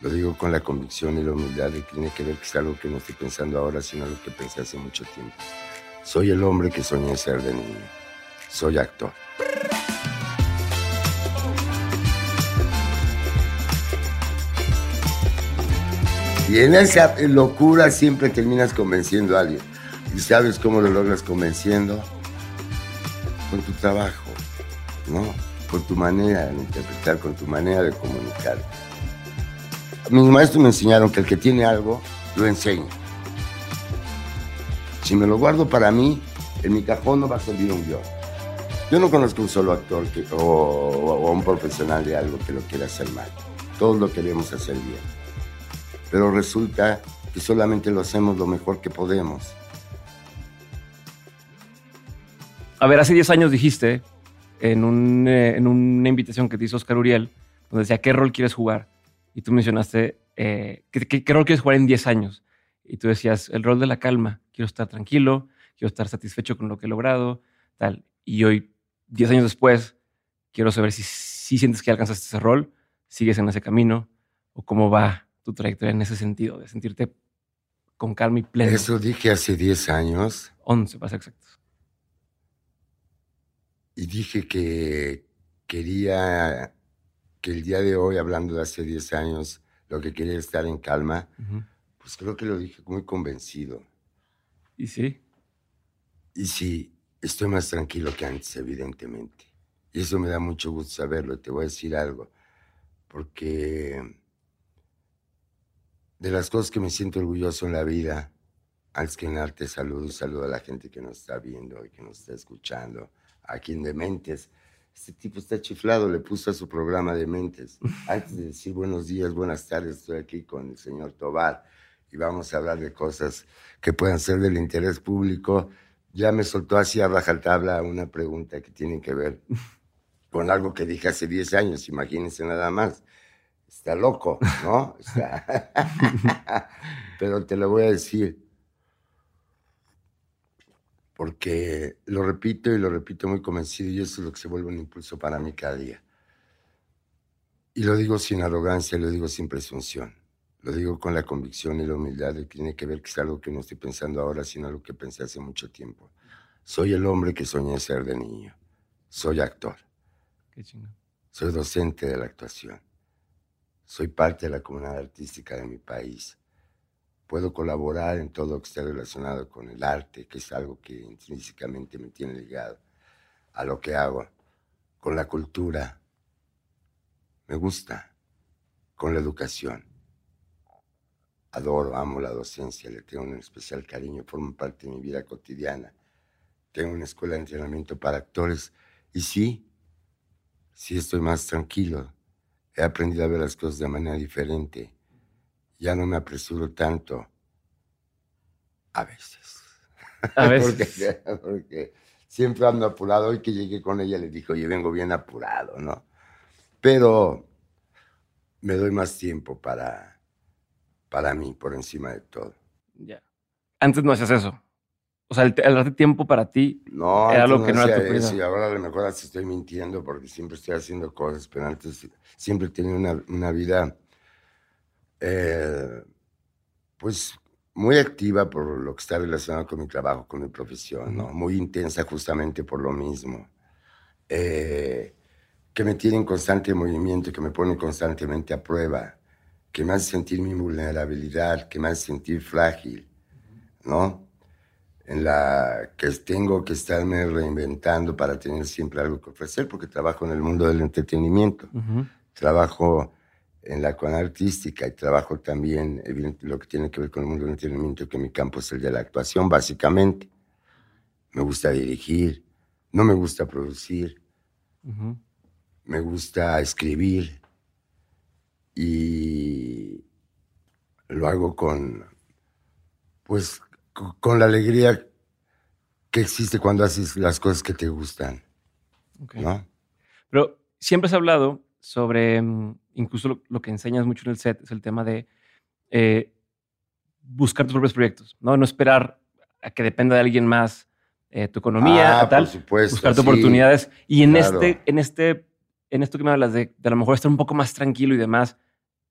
Lo digo con la convicción y la humildad de que tiene que ver que es algo que no estoy pensando ahora, sino algo que pensé hace mucho tiempo. Soy el hombre que soñé ser de niño. Soy actor. Y en esa locura siempre terminas convenciendo a alguien. ¿Y sabes cómo lo logras convenciendo? Con tu trabajo, ¿no? Con tu manera de interpretar, con tu manera de comunicar. Mis maestros me enseñaron que el que tiene algo, lo enseña. Si me lo guardo para mí, en mi cajón no va a servir un guion. Yo no conozco un solo actor o, un profesional de algo que lo quiera hacer mal. Todos lo queremos hacer bien. Pero resulta que solamente lo hacemos lo mejor que podemos. A ver, hace 10 años dijiste en, eh, en una invitación que te hizo Oscar Uriel, donde decía, ¿qué rol quieres jugar? Y tú mencionaste, eh, ¿qué, qué, rol quieres jugar en 10 años? Y tú decías, el rol de la calma. Quiero estar tranquilo, quiero estar satisfecho con lo que he logrado, tal. Y hoy, 10 años después, quiero saber si, si sientes que alcanzaste ese rol, sigues en ese camino, o cómo va tu trayectoria en ese sentido, de sentirte con calma y pleno. Eso dije hace 10 años. 11, para ser exactos y dije que quería que el día de hoy, hablando de hace 10 años, lo que quería estar en calma, pues creo que lo dije muy convencido. ¿Y sí? Y sí, estoy más tranquilo que antes, evidentemente. Y eso me da mucho gusto saberlo. Te voy a decir algo, porque de las cosas que me siento orgulloso en la vida, antes que en arte, saludo, saludo a la gente que nos está viendo y que nos está escuchando a quien de mentes. Este tipo está chiflado, le puso a su programa de mentes. Antes de decir buenos días, buenas tardes, estoy aquí con el señor Tobar y vamos a hablar de cosas que puedan ser del interés público. Ya me soltó así a tabla una pregunta que tiene que ver con algo que dije hace 10 años, imagínense nada más. Está loco, ¿no? Pero te lo voy a decir porque lo repito y lo repito muy convencido y eso es lo que se vuelve un impulso para mí cada día. Y lo digo sin arrogancia, lo digo sin presunción. Lo digo con la convicción y la humildad de que tiene que ver que es algo que no estoy pensando ahora, sino algo que pensé hace mucho tiempo. Soy el hombre que soñé ser de niño. Soy actor. Qué Soy docente de la actuación. Soy parte de la comunidad artística de mi país puedo colaborar en todo lo que esté relacionado con el arte, que es algo que intrínsecamente me tiene ligado a lo que hago, con la cultura. Me gusta, con la educación. Adoro, amo la docencia, le tengo un especial cariño, forma parte de mi vida cotidiana. Tengo una escuela de entrenamiento para actores y sí, sí estoy más tranquilo. He aprendido a ver las cosas de manera diferente ya no me apresuro tanto. A veces. A veces. porque, siempre ando apurado. Hoy que llegué con ella le dije, oye, vengo bien apurado, ¿no? Pero me doy más tiempo para, para mí, por encima de todo. Ya. Antes no hacías eso. O sea, el, darte tiempo para ti no, era lo que no, era tu eso, Y ahora a lo mejor estoy mintiendo porque siempre estoy haciendo cosas, pero antes siempre tenido una, una vida eh, pues muy activa por lo que está relacionado con mi trabajo, con mi profesión, ¿no? Muy intensa justamente por lo mismo. Eh, que me tiene en constante movimiento, que me pone constantemente a prueba, que me hace sentir mi vulnerabilidad, que me hace sentir frágil, ¿no? En la que tengo que estarme reinventando para tener siempre algo que ofrecer, porque trabajo en el mundo del entretenimiento. Trabajo en la con artística y trabajo también lo que tiene que ver con el mundo del entretenimiento, que mi campo es el de la actuación, básicamente. Me gusta dirigir, no me gusta producir, me gusta escribir y lo hago con, pues, con la alegría que existe cuando haces las cosas que te gustan. ¿no? Pero siempre has hablado sobre mm, incluso lo, que enseñas mucho en el set es el tema de eh, buscar tus propios proyectos, ¿no? No esperar a que dependa de alguien más eh, tu economía, ah, tal, por supuesto, buscar oportunidades. Y en este, en este, en esto que me hablas de, de a lo mejor estar un poco más tranquilo y demás,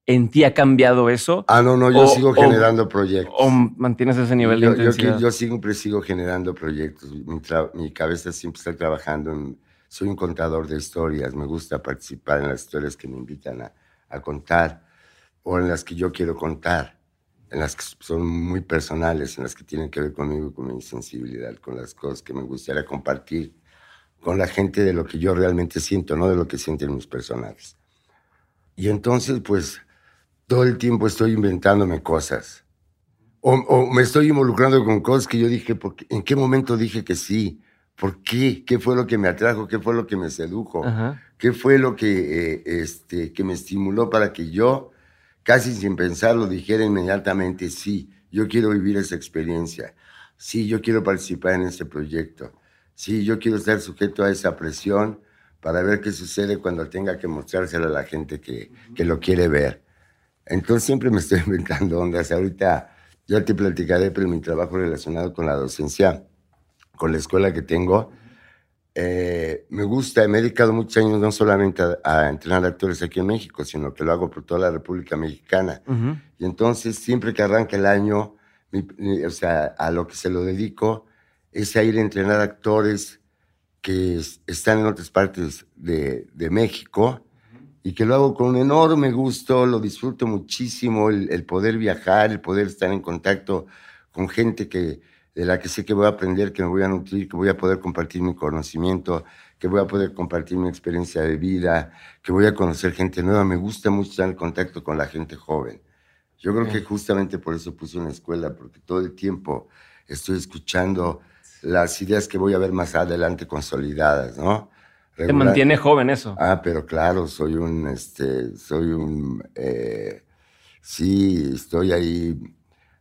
¿En ti ha cambiado eso? Ah, no, no, yo sigo generando proyectos. ¿O mantienes ese nivel de intensidad? Yo, yo, siempre sigo generando proyectos. Mi, mi, cabeza siempre está trabajando. En, soy un contador de historias. Me gusta participar en las historias que me invitan a, a contar o en las que yo quiero contar, en las que son muy personales, en las que tienen que ver conmigo, con mi sensibilidad, con las cosas que me gustaría compartir con la gente de lo que yo realmente siento, no de lo que sienten mis personajes. Y entonces, pues, todo el tiempo estoy inventándome cosas. O, me estoy involucrando con cosas que yo dije, porque, ¿en qué momento dije que sí? ¿Por qué? ¿Qué fue lo que me atrajo? ¿Qué fue lo que me sedujo? ¿Qué fue lo que, eh, este, que me estimuló para que yo, casi sin pensarlo, dijera inmediatamente, sí, yo quiero vivir esa experiencia. Sí, yo quiero participar en ese proyecto. Sí, yo quiero estar sujeto a esa presión para ver qué sucede cuando tenga que mostrárselo a la gente que, que lo quiere ver. Entonces siempre me estoy inventando ondas. Ahorita ya te platicaré, pero mi trabajo relacionado con la docencia, con la escuela que tengo, eh, me gusta, me he dedicado muchos años no solamente a, entrenar actores aquí en México, sino que lo hago por toda la República Mexicana. Y entonces siempre que arranca el año, o sea, a lo que se lo dedico es a ir a entrenar actores que están en otras partes de, de México y que lo hago con un enorme gusto, lo disfruto muchísimo, el, poder viajar, el poder estar en contacto con gente que, de la que sé que voy a aprender, que me voy a nutrir, que voy a poder compartir mi conocimiento, que voy a poder compartir mi experiencia de vida, que voy a conocer gente nueva. Me gusta mucho estar en contacto con la gente joven. Yo creo que justamente por eso puse una escuela, porque todo el tiempo estoy escuchando las ideas que voy a ver más adelante consolidadas, ¿no? Te mantiene joven eso. Ah, pero claro, soy un, este, soy un, eh, sí, estoy ahí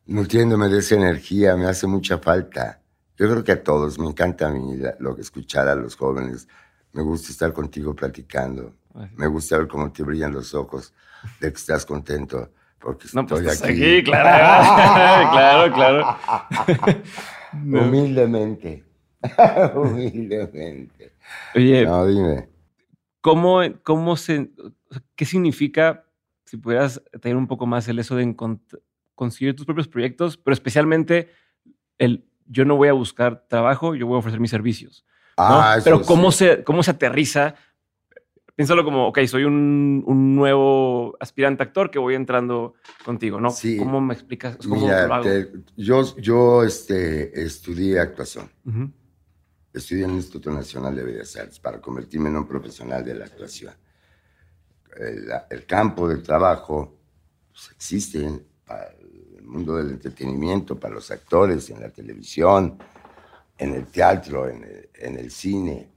nutriéndome de esa energía, me hace mucha falta. Yo creo que a todos, me encanta a mí lo que escuchar a los jóvenes, me gusta estar contigo platicando, me gusta ver cómo te brillan los ojos, de que estás contento, porque no, pues estoy aquí. aquí. claro, claro, claro. Humildemente, humildemente. Oye, dime. ¿cómo, cómo se, ¿qué significa, si pudieras tener un poco más el eso de conseguir tus propios proyectos, pero especialmente el yo no voy a buscar trabajo, yo voy a ofrecer mis servicios? Ah, pero ¿cómo, se, ¿cómo se aterriza? Piénsalo como, ok, soy un, un, nuevo aspirante actor que voy entrando contigo, ¿no? Sí. ¿Cómo me explicas? ¿Cómo lo hago? yo yo este, estudié actuación. Estudié en el Instituto Nacional de Bellas Artes para convertirme en un profesional de la actuación. El, campo del trabajo pues, existe para mundo del entretenimiento, para los actores, en la televisión, en el teatro, en el, cine,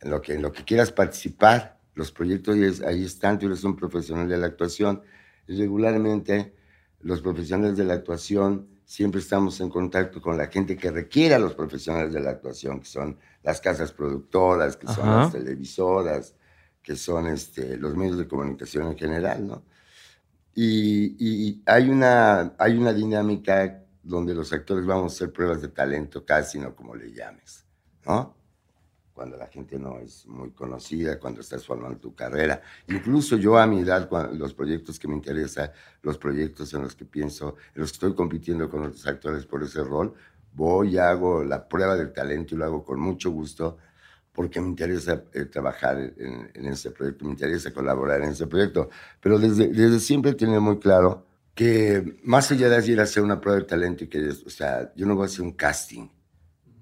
en lo, que, en lo que quieras participar. Los proyectos ahí están, tú eres un profesional de la actuación. Regularmente los profesionales de la actuación siempre estamos en contacto con la gente que requiere a los profesionales de la actuación, que son las casas productoras, que son las televisoras, que son este, los medios de comunicación en general, ¿no? Y, hay, una, hay una dinámica donde los actores vamos a hacer pruebas de talento, casi no como le llames, ¿no? cuando la gente no es muy conocida, cuando estás formando tu carrera. Incluso yo a mi edad, los proyectos que me interesan, los proyectos en los que pienso, en los que estoy compitiendo con otros actores por ese rol, voy y hago la prueba del talento y lo hago con mucho gusto porque me interesa eh, trabajar en, ese proyecto, me interesa colaborar en ese proyecto. Pero desde, desde siempre he muy claro que más allá de ir a hacer una prueba de talento y que, o sea, yo no voy a hacer un casting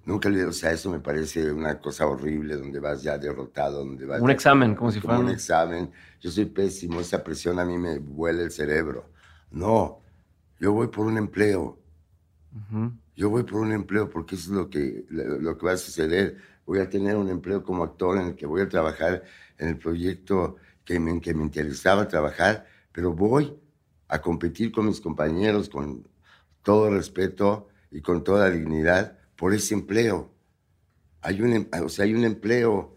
Nunca le, o sea, eso me parece una cosa horrible, donde vas ya derrotado, donde vas... Un examen, como si fuera un examen. Yo soy pésimo, esa presión a mí me vuela el cerebro. No, yo voy por un empleo. Yo voy por un empleo porque eso es lo que, lo que va a suceder. Voy a tener un empleo como actor en el que voy a trabajar en el proyecto que me, que me interesaba trabajar, pero voy a competir con mis compañeros con todo respeto y con toda dignidad por ese empleo. Hay un, em, o sea, hay un empleo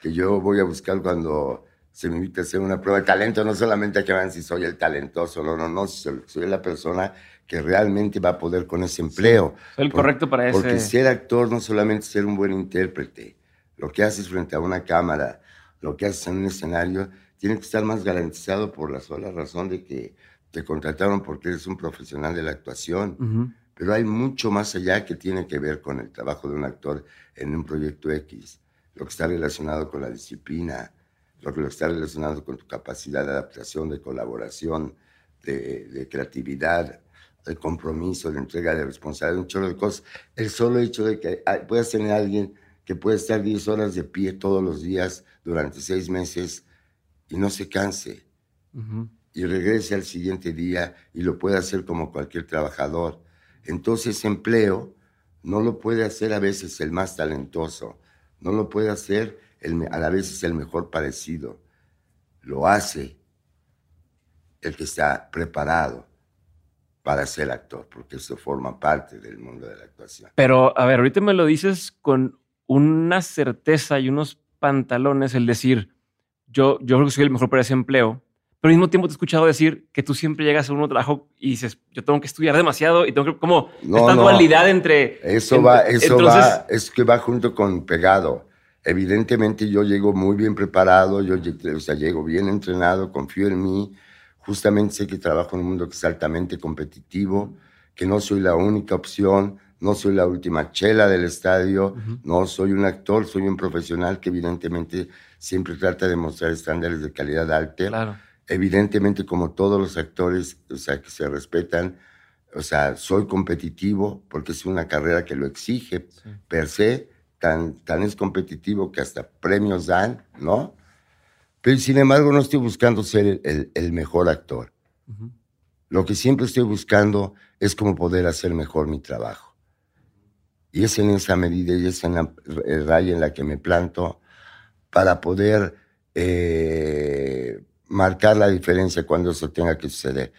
que yo voy a buscar cuando se me invita a hacer una prueba de talento, no solamente a que vean si soy el talentoso, no, no, no, soy, la persona que realmente va a poder con ese empleo. soy el correcto para ese. Porque ser actor no solamente ser un buen intérprete, lo que haces frente a una cámara, lo que haces en un escenario, tiene que estar más garantizado por la sola razón de que te contrataron porque eres un profesional de la actuación. Pero hay mucho más allá que tiene que ver con el trabajo de un actor en un proyecto X, lo que está relacionado con la disciplina, lo que está relacionado con tu capacidad de adaptación, de colaboración, de, creatividad, de compromiso, de entrega de responsabilidad, un chorro de cosas. El solo hecho de que puedas tener a alguien que puede estar 10 horas de pie todos los días durante seis meses y no se canse. Y regrese al siguiente día y lo puede hacer como cualquier trabajador. Entonces, empleo no lo puede hacer a veces el más talentoso, no lo puede hacer el, a la vez el mejor parecido. Lo hace el que está preparado para ser actor, porque eso forma parte del mundo de la actuación. Pero, a ver, ahorita me lo dices con una certeza y unos pantalones, el decir, yo, yo creo que soy el mejor para ese empleo, pero al mismo tiempo te he escuchado decir que tú siempre llegas a un trabajo y dices, yo tengo que estudiar demasiado y tengo que, como, esta dualidad entre... Eso va, eso va, es que va junto con pegado. Evidentemente yo llego muy bien preparado, yo o sea, llego bien entrenado, confío en mí, justamente sé que trabajo en un mundo que es altamente competitivo, que no soy la única opción, no soy la última chela del estadio, no soy un actor, soy un profesional que evidentemente siempre trata de mostrar estándares de calidad alta. Claro. Evidentemente, como todos los actores, o sea, que se respetan, o sea, soy competitivo porque es una carrera que lo exige per se, tan, tan es competitivo que hasta premios dan, ¿no? Pero sin embargo no estoy buscando ser el, mejor actor. Lo que siempre estoy buscando es cómo poder hacer mejor mi trabajo. Y es en esa medida y es en la raya en la que me planto para poder eh, marcar la diferencia cuando eso tenga que suceder.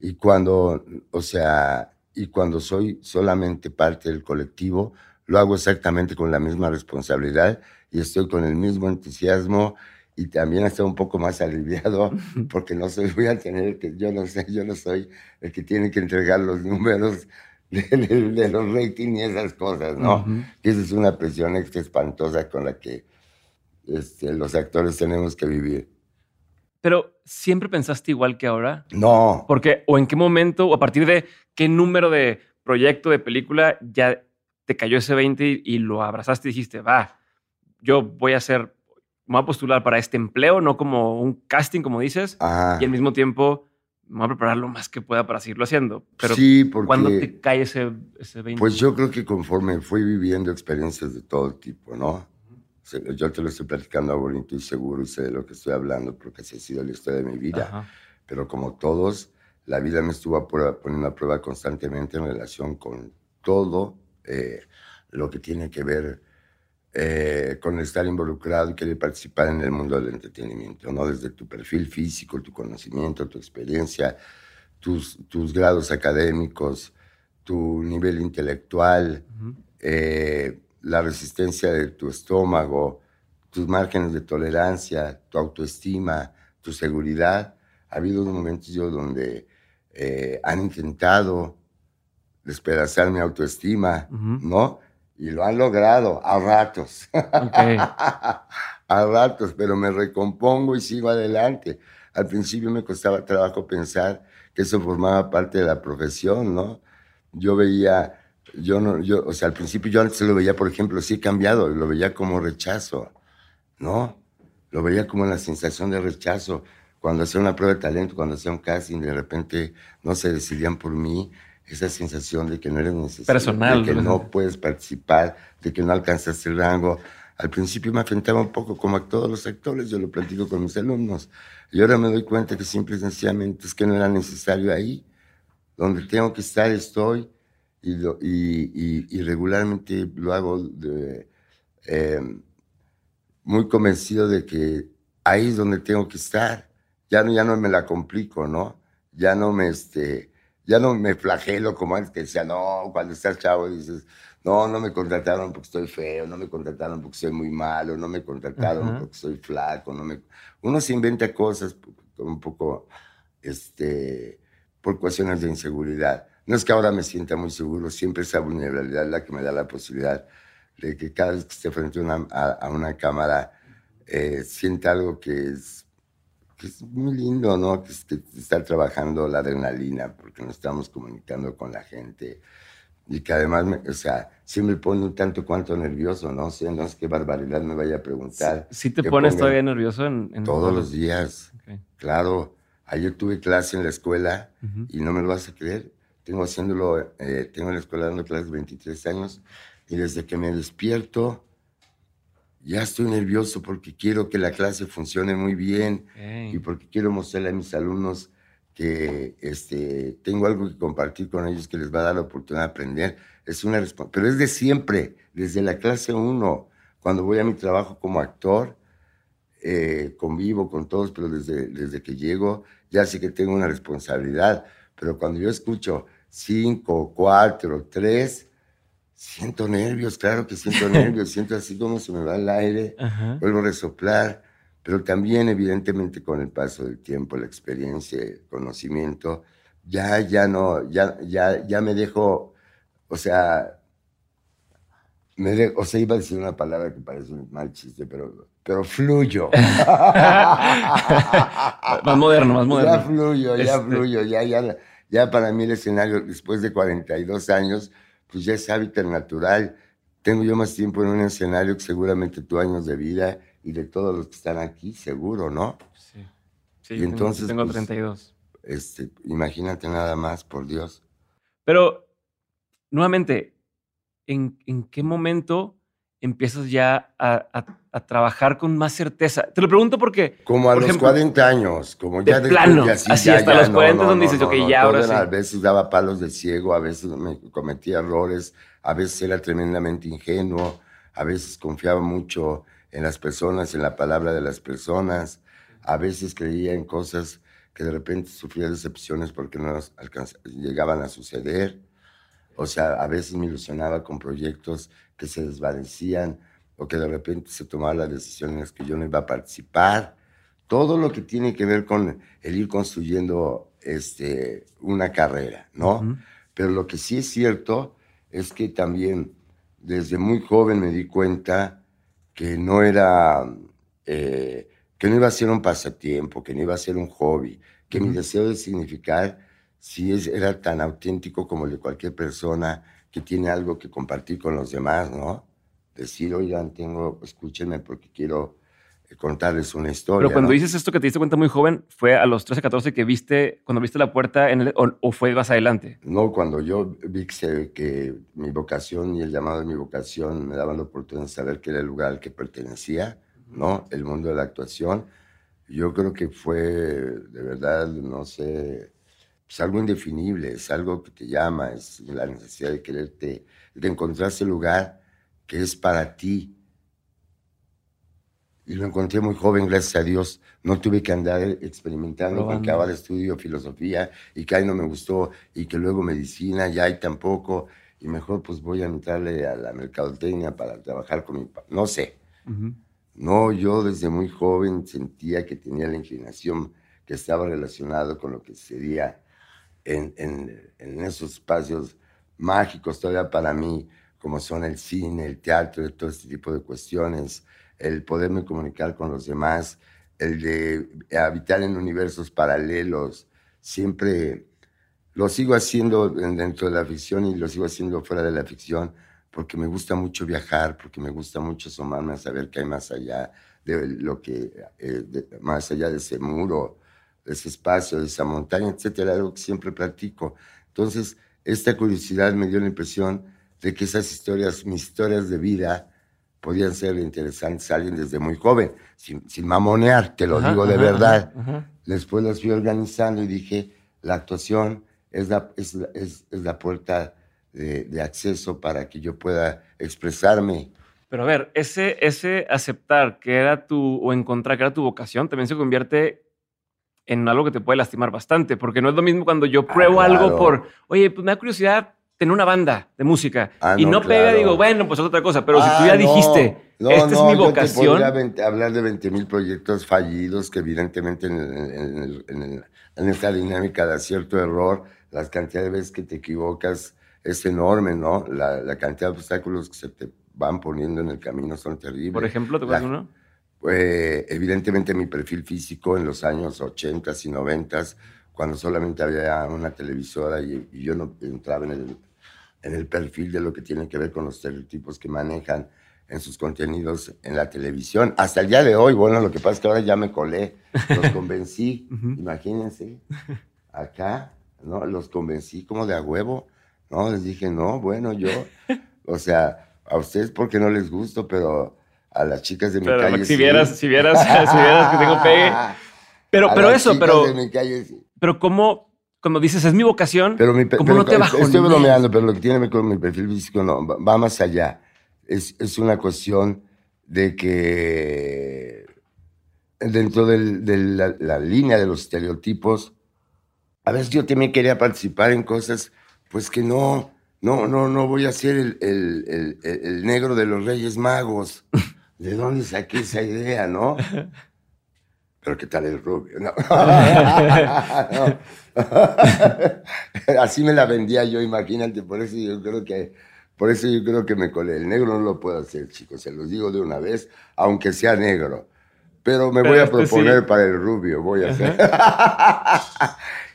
Y cuando, o sea, y cuando soy solamente parte del colectivo, lo hago exactamente con la misma responsabilidad y estoy con el mismo entusiasmo y también estoy un poco más aliviado porque no soy, voy a tener que, yo no sé, yo no soy el que tiene que entregar los números de, los ratings y esas cosas, ¿no? Esa es una presión extra espantosa con la que este, los actores tenemos que vivir. Pero siempre pensaste igual que ahora? No. Porque, o en qué momento, o a partir de qué número de proyecto, de película, ya te cayó ese 20 y, lo abrazaste y dijiste, va, yo voy a ser me voy a postular para este empleo, no como un casting, como dices, y al mismo tiempo me voy a preparar lo más que pueda para seguirlo haciendo. Pero sí, porque, ¿cuándo te cae ese, ese 20? Pues yo creo que conforme fui viviendo experiencias de todo tipo, ¿no? Yo te lo estoy platicando a bonito y seguro y sé de lo que estoy hablando porque así ha sido la historia de mi vida. Pero como todos, la vida me estuvo poniendo a prueba constantemente en relación con todo eh, lo que tiene que ver eh, con estar involucrado y querer participar en el mundo del entretenimiento, ¿no? Desde tu perfil físico, tu conocimiento, tu experiencia, tus, tus grados académicos, tu nivel intelectual, eh, la resistencia de tu estómago, tus márgenes de tolerancia, tu autoestima, tu seguridad. Ha habido momentos yo donde eh, han intentado despedazar mi autoestima, ¿no? Y lo han logrado a ratos. a ratos, pero me recompongo y sigo adelante. Al principio me costaba trabajo pensar que eso formaba parte de la profesión, ¿no? Yo veía, yo no, yo, o sea, al principio yo antes lo veía, por ejemplo, sí he cambiado, lo veía como rechazo, ¿no? Lo veía como la sensación de rechazo. Cuando hacía una prueba de talento, cuando hacía un casting, de repente no se decidían por mí, esa sensación de que no eres necesario, Personal, de que no puedes participar, de que no alcanzas el rango. Al principio me afrentaba un poco como a todos los actores, yo lo platico con mis alumnos. Y ahora me doy cuenta que simple y sencillamente es que no era necesario ahí. Donde tengo que estar estoy y, y, y, regularmente lo hago de, eh, muy convencido de que ahí es donde tengo que estar. Ya no, ya no me la complico, ¿no? Ya no me, este, ya no me flagelo como antes que decía, no, cuando estás chavo dices, no, no me contrataron porque estoy feo, no me contrataron porque soy muy malo, no me contrataron porque soy flaco, no me... Uno se inventa cosas un poco, este, por cuestiones de inseguridad. No es que ahora me sienta muy seguro, siempre esa vulnerabilidad es la que me da la posibilidad de que cada vez que esté frente a una, cámara eh, sienta algo que es que es muy lindo, ¿no? Que, es, que estar trabajando la adrenalina porque nos estamos comunicando con la gente y que además, me, o sea, sí me pone un tanto cuanto nervioso, ¿no? sé, no es qué barbaridad me vaya a preguntar. ¿Sí, te pones todavía nervioso? En, Todos los días, claro. Ayer tuve clase en la escuela y no me lo vas a creer. Tengo haciéndolo, eh, tengo en la escuela dando clases 23 años y desde que me despierto ya estoy nervioso porque quiero que la clase funcione muy bien y porque quiero mostrarle a mis alumnos que este, tengo algo que compartir con ellos que les va a dar la oportunidad de aprender. Es una pero es de siempre, desde la clase 1, cuando voy a mi trabajo como actor, eh, convivo con todos, pero desde, desde que llego ya sé que tengo una responsabilidad. Pero cuando yo escucho 5, 4, 3, siento nervios, claro que siento nervios, siento así como se me va el aire, vuelvo a resoplar pero también evidentemente con el paso del tiempo, la experiencia, el conocimiento, ya, ya no, ya, ya, ya me dejo, o sea, me o sea, iba a decir una palabra que parece un mal chiste, pero, pero fluyo. más moderno, más moderno. Ya fluyo, ya este fluyo, ya, ya, ya para mí el escenario después de 42 años, pues ya es hábitat natural. Tengo yo más tiempo en un escenario que seguramente tu años de vida y de todos los que están aquí, seguro, ¿no? Sí. Sí, y entonces, tengo, 32. Pues, este, imagínate nada más, por Dios. Pero, nuevamente, ¿en, en qué momento empiezas ya a, a, trabajar con más certeza? Te lo pregunto porque... Como a los 40 años, como ya de plano, así, así hasta los 40 donde dices, ok, ya ahora sí. A veces daba palos de ciego, a veces me cometía errores, a veces era tremendamente ingenuo, a veces confiaba mucho en las personas, en la palabra de las personas. A veces creía en cosas que de repente sufría decepciones porque no llegaban a suceder. O sea, a veces me ilusionaba con proyectos que se desvanecían o que de repente se tomaban las decisiones en las que yo no iba a participar. Todo lo que tiene que ver con el ir construyendo este, una carrera, ¿no? Pero lo que sí es cierto es que también desde muy joven me di cuenta que no era, eh, que no iba a ser un pasatiempo, que no iba a ser un hobby, que mi deseo de significar sí es, era tan auténtico como el de cualquier persona que tiene algo que compartir con los demás, ¿no? Decir, oigan, tengo, escúchenme porque quiero eh, contarles una historia. Pero cuando dices esto que te diste cuenta muy joven, ¿fue a los 13, 14 que viste, cuando viste la puerta en o, fue más adelante? No, cuando yo vi que, que, mi vocación y el llamado de mi vocación me daban la oportunidad de saber que era el lugar al que pertenecía, ¿no? El mundo de la actuación. Yo creo que fue, de verdad, no sé, es algo indefinible, es algo que te llama, es la necesidad de quererte, de encontrar ese lugar que es para ti. Y lo encontré muy joven, gracias a Dios. No tuve que andar experimentando con que ahora estudio filosofía y que ahí no me gustó y que luego medicina y ahí tampoco. Y mejor pues voy a entrarle a la mercadotecnia para trabajar con mi... No sé. No, yo desde muy joven sentía que tenía la inclinación que estaba relacionado con lo que sería en, esos espacios mágicos todavía para mí, como son el cine, el teatro, todo este tipo de cuestiones, el poderme comunicar con los demás, el de habitar en universos paralelos, siempre lo sigo haciendo dentro de la ficción y lo sigo haciendo fuera de la ficción, porque me gusta mucho viajar, porque me gusta mucho asomarme a saber qué hay más allá de lo que, eh, más allá de ese muro, de ese espacio, de esa montaña, etcétera, algo que siempre practico. Entonces, esta curiosidad me dio la impresión de que esas historias, mis historias de vida, podían ser interesantes a alguien desde muy joven, sin, sin mamonear, te lo digo de verdad. Después las fui organizando y dije, la actuación es la, es, es, es la puerta de, de, acceso para que yo pueda expresarme. Pero a ver, ese, ese aceptar que era tu, o encontrar que era tu vocación, también se convierte en algo que te puede lastimar bastante, porque no es lo mismo cuando yo ah, pruebo algo por, oye, pues me da curiosidad tener una banda de música ah, y no, pega, digo, bueno, pues otra cosa, pero si tú ya ah, dijiste, esta es mi vocación. Yo te hablar de 20 mil proyectos fallidos que evidentemente en, esta dinámica de acierto error, las cantidades de veces que te equivocas es enorme, ¿no? La, cantidad de obstáculos que se te van poniendo en el camino son terribles. Por ejemplo, ¿te acuerdas uno? Eh, evidentemente mi perfil físico en los años 80 y 90, cuando solamente había una televisora y, y yo no entraba en el, en el perfil de lo que tiene que ver con los estereotipos que manejan en sus contenidos en la televisión. Hasta el día de hoy, bueno, lo que pasa es que ahora ya me colé, los convencí, imagínense, acá, ¿no? Los convencí como de a huevo, ¿no? Les dije, no, bueno, yo, o sea, a ustedes porque no les gusto, pero a las chicas de mi calle. Si vieras, si vieras, si vieras que tengo pegue. Pero, pero eso, pero. Pero cómo, cuando dices es mi vocación, pero mi, ¿cómo no te bajo? Estoy bromeando, pero lo que tiene con mi perfil físico no, va más allá. Es, es una cuestión de que dentro de la, la, línea de los estereotipos, a veces yo también quería participar en cosas, pues que no, no, no, no voy a ser el, el, el, el negro de los Reyes Magos. ¿De dónde saqué esa idea, no? Pero ¿qué tal el rubio? No. Así me la vendía yo, imagínate, por eso yo creo que por eso yo creo que me colé. El negro no lo puedo hacer, chicos, se los digo de una vez, aunque sea negro. Pero me voy a este proponer para el rubio, voy a hacer.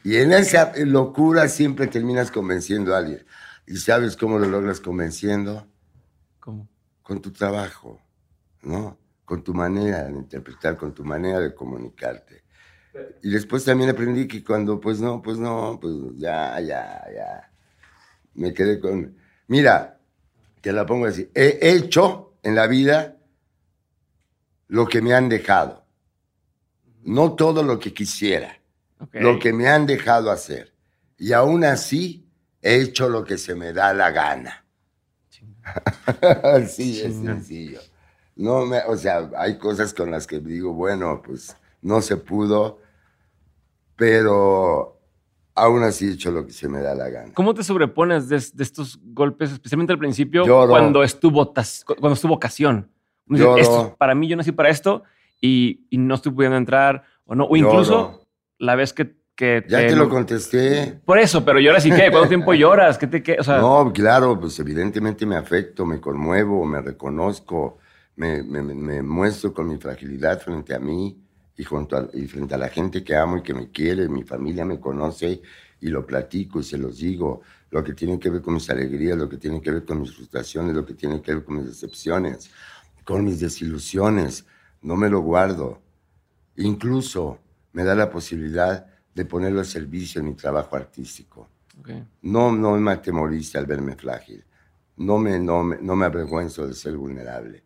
y en esa locura siempre terminas convenciendo a alguien. ¿Y sabes cómo lo logras convenciendo? ¿Cómo? Con tu trabajo. ¿No? Con tu manera de interpretar, con tu manera de comunicarte. Y después también aprendí que cuando, pues no, pues no, pues ya, ya, ya. Me quedé con. Mira, te la pongo así. He hecho en la vida lo que me han dejado. No todo lo que quisiera. Lo que me han dejado hacer. Y aún así he hecho lo que se me da la gana. así es sencillo. No me, o sea, hay cosas con las que digo, bueno, pues no se pudo, pero aún así he hecho lo que se me da la gana. ¿Cómo te sobrepones de, estos golpes, especialmente al principio, cuando es tu cuando es tu vocación? Esto, para mí yo nací para esto y, no estoy pudiendo entrar o no, o incluso la vez que que ya te, lo contesté. Por eso, pero lloras y qué? ¿Cuánto tiempo lloras? ¿Qué te qué? O sea, no, claro, pues evidentemente me afecto, me conmuevo, me reconozco, me, me, muestro con mi fragilidad frente a mí y, junto y frente a la gente que amo y que me quiere, mi familia me conoce y lo platico y se los digo, lo que tiene que ver con mis alegrías, lo que tiene que ver con mis frustraciones, lo que tiene que ver con mis decepciones, con mis desilusiones, no me lo guardo. Incluso me da la posibilidad de ponerlo al servicio de mi trabajo artístico. No, no me atemoriza al verme frágil. No me, no, me, no me avergüenzo de ser vulnerable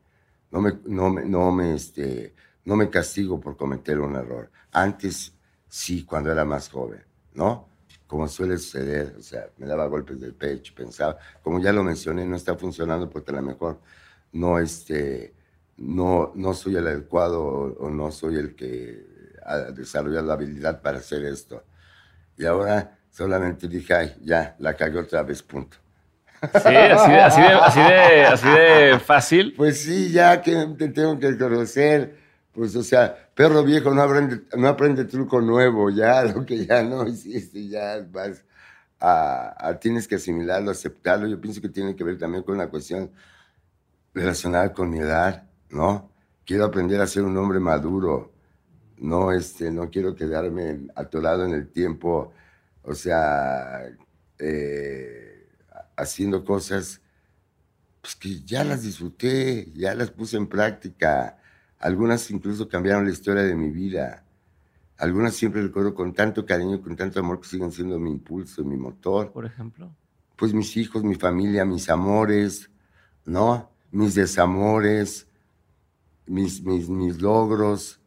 no me, no me, no me, este, no me castigo por cometer un error. Antes sí, cuando era más joven, ¿no? Como suele suceder, o sea, me daba golpes del pecho, pensaba, como ya lo mencioné, no está funcionando porque a lo mejor no, este, no, no soy el adecuado o, no soy el que ha desarrollado la habilidad para hacer esto. Y ahora solamente dije, ay, ya, la cagué otra vez, punto. Sí, así de, así, de, fácil. Pues sí, ya que te tengo que conocer. Pues, o sea, perro viejo no aprende, no aprende truco nuevo, ya lo que ya no hiciste, ya vas a, tienes que asimilarlo, aceptarlo. Yo pienso que tiene que ver también con la cuestión relacionada con mi edad, ¿no? Quiero aprender a ser un hombre maduro, no, este, no quiero quedarme atorado en el tiempo, o sea, eh, haciendo cosas pues, que ya las disfruté, ya las puse en práctica. Algunas incluso cambiaron la historia de mi vida. Algunas siempre recuerdo con tanto cariño, con tanto amor que siguen siendo mi impulso, mi motor. Por ejemplo. Pues mis hijos, mi familia, mis amores, ¿no? Mis desamores, mis, mis, mis logros,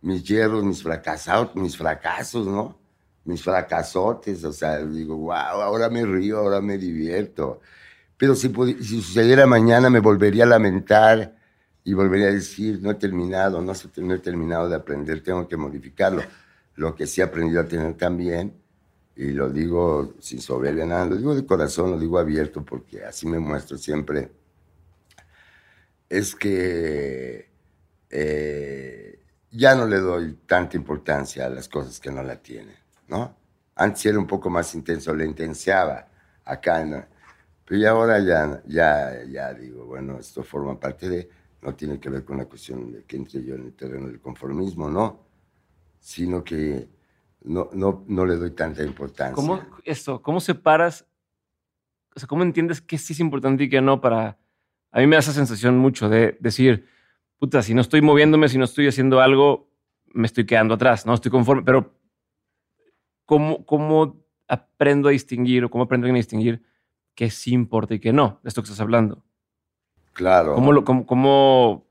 mis hierros, mis fracasados, mis fracasos, ¿no? Mis fracasotes, o sea, digo, wow, ahora me río, ahora me divierto. Pero si, si sucediera mañana me volvería a lamentar y volvería a decir, no he terminado, no, no he terminado de aprender, tengo que modificarlo. Lo que sí he aprendido a tener también, y lo digo sin soberbia nada, lo digo de corazón, lo digo abierto porque así me muestro siempre, es que eh, ya no le doy tanta importancia a las cosas que no la tienen. ¿No? Antes era un poco más intenso, le intensiaba acá, ¿no? pero ya ahora ya, ya, ya digo, bueno, esto forma parte de, no tiene que ver con la cuestión de que entre yo en el terreno del conformismo, no, sino que no, no, no le doy tanta importancia. ¿Cómo, esto, ¿Cómo separas, o sea, cómo entiendes qué sí es importante y qué no para... A mí me da esa sensación mucho de decir, puta, si no estoy moviéndome, si no estoy haciendo algo, me estoy quedando atrás, no estoy conforme, pero ¿cómo, cómo aprendo a distinguir o cómo aprendo a distinguir qué sí importa y qué no de esto que estás hablando? Claro. ¿Cómo, lo, cómo, cómo,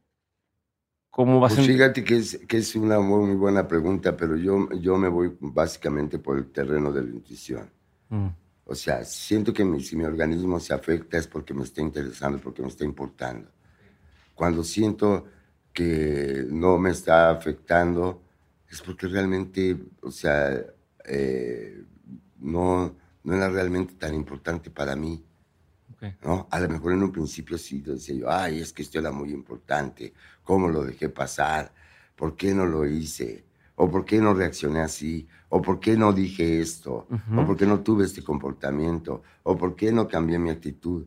cómo vas pues Fíjate que es, que es una muy, buena pregunta, pero yo, yo me voy básicamente por el terreno de la intuición. Mm. O sea, siento que mi, si mi organismo se afecta es porque me está interesando, porque me está importando. Cuando siento que no me está afectando, es porque realmente, o sea, eh, no, no era realmente tan importante para mí. ¿no? A lo mejor en un principio sí decía yo, ay, es que esto era muy importante, ¿cómo lo dejé pasar? ¿Por qué no lo hice? ¿O por qué no reaccioné así? ¿O por qué no dije esto? ¿O por qué no tuve este comportamiento? ¿O por qué no cambié mi actitud?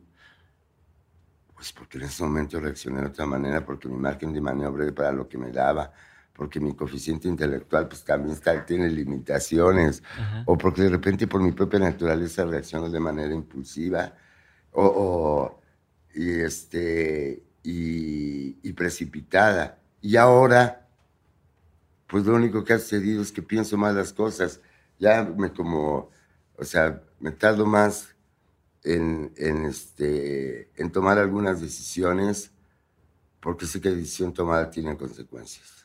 Pues porque en ese momento reaccioné de otra manera, porque mi margen de maniobra para lo que me daba, porque mi coeficiente intelectual pues también está, tiene limitaciones, o porque de repente por mi propia naturaleza reacciono de manera impulsiva, o, y, este, y, precipitada. Y ahora, pues lo único que ha sucedido es que pienso más las cosas, ya me como, o sea, me tardo más en, en, este, en tomar algunas decisiones porque sé que la decisión tomada tiene consecuencias.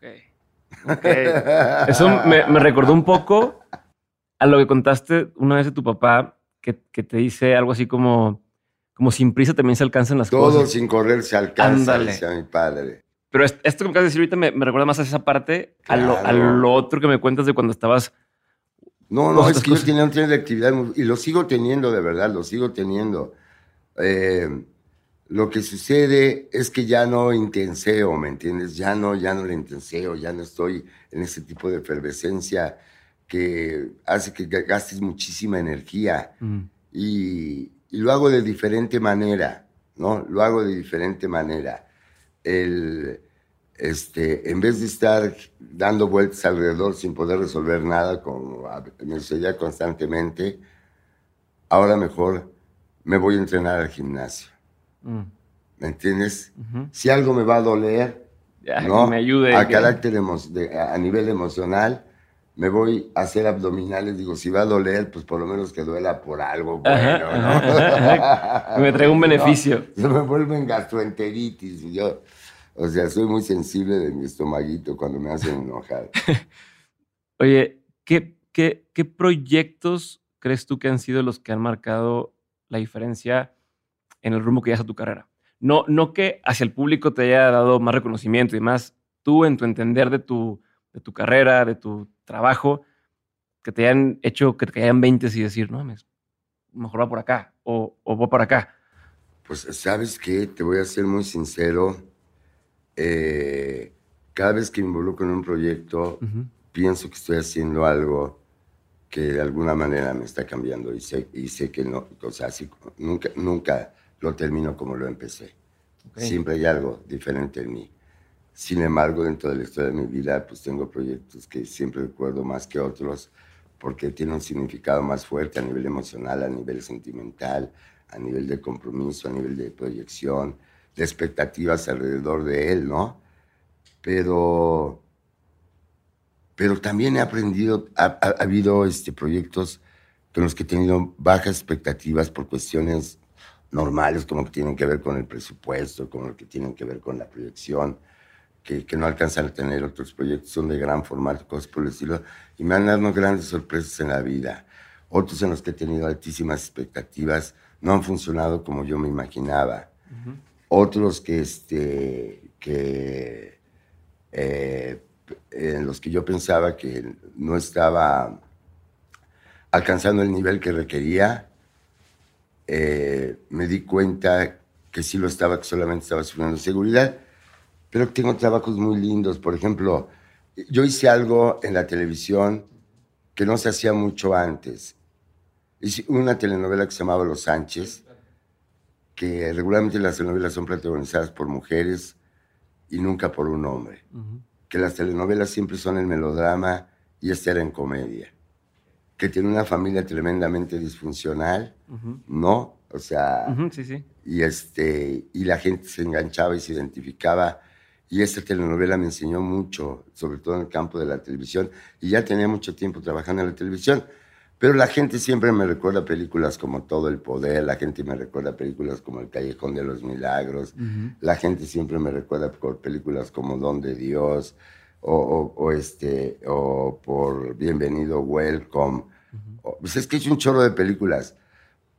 Eso me, recordó un poco a lo que contaste una vez de tu papá, que, te dice algo así como, como sin prisa también se alcanzan las cosas. Todo sin correr se alcanza, decía mi padre. Pero esto que me acabas de decir ahorita me, recuerda más a esa parte, a, lo, otro que me cuentas de cuando estabas... No, no, es que yo tenía un tren de actividad y lo sigo teniendo, de verdad, lo sigo teniendo. Eh, lo que sucede es que ya no intenseo, ¿me entiendes? Ya no, ya no le intenseo, ya no estoy en ese tipo de efervescencia que hace que gastes muchísima energía. Mm. Y, lo hago de diferente manera, ¿no? Lo hago de diferente manera. El, este, en vez de estar dando vueltas alrededor sin poder resolver nada, como me sucedía constantemente, ahora mejor me voy a entrenar al gimnasio Mm. ¿Me entiendes? Si algo me va a doler, ¿no? me ayude. A carácter a nivel emocional, me voy a hacer abdominales. Digo, si va a doler, pues por lo menos que duela por algo bueno, ¿no? me trae un beneficio. se me vuelven gastroenteritis. yo, o sea, soy muy sensible de mi estomaguito cuando me hacen enojar. Oye, ¿qué, qué, ¿qué proyectos crees tú que han sido los que han marcado la diferencia en el rumbo que llevas a tu carrera. No, no que hacia el público te haya dado más reconocimiento y más tú en tu entender de tu, de tu carrera, de tu trabajo, que te hayan hecho que te caigan 20 y decir, no, mejor va por acá o, o va por acá. Pues sabes que te voy a ser muy sincero. Eh, cada vez que me involucro en un proyecto, pienso que estoy haciendo algo que de alguna manera me está cambiando y sé, y sé que no, o sea, nunca, nunca lo termino como lo empecé. Siempre hay algo diferente en mí. Sin embargo, dentro de la historia de mi vida, pues tengo proyectos que siempre recuerdo más que otros porque tienen un significado más fuerte a nivel emocional, a nivel sentimental, a nivel de compromiso, a nivel de proyección, de expectativas alrededor de él, ¿no? Pero, pero también he aprendido, ha, ha habido este, proyectos con los que he tenido bajas expectativas por cuestiones normales, como que tienen que ver con el presupuesto, como que tienen que ver con la proyección, que, que no alcanzan a tener otros proyectos, son de gran formato, cosas por el estilo, y me han dado grandes sorpresas en la vida. Otros en los que he tenido altísimas expectativas no han funcionado como yo me imaginaba. Otros que, este, que eh, en los que yo pensaba que no estaba alcanzando el nivel que requería, eh, me di cuenta que sí lo estaba, que solamente estaba sufriendo seguridad, pero tengo trabajos muy lindos. Por ejemplo, yo hice algo en la televisión que no se hacía mucho antes. Hice una telenovela que se llamaba Los Sánchez, que regularmente las telenovelas son protagonizadas por mujeres y nunca por un hombre. Que las telenovelas siempre son el melodrama y esta era en comedia. Que tiene una familia tremendamente disfuncional, ¿no? O sea, sí, sí. y, este, y la gente se enganchaba y se identificaba. Y esta telenovela me enseñó mucho, sobre todo en el campo de la televisión. Y ya tenía mucho tiempo trabajando en la televisión. Pero la gente siempre me recuerda películas como Todo el Poder, la gente me recuerda películas como El Callejón de los Milagros, la gente siempre me recuerda películas como Don de Dios o, este, o por Bienvenido, Welcome. pues es que he hecho un chorro de películas,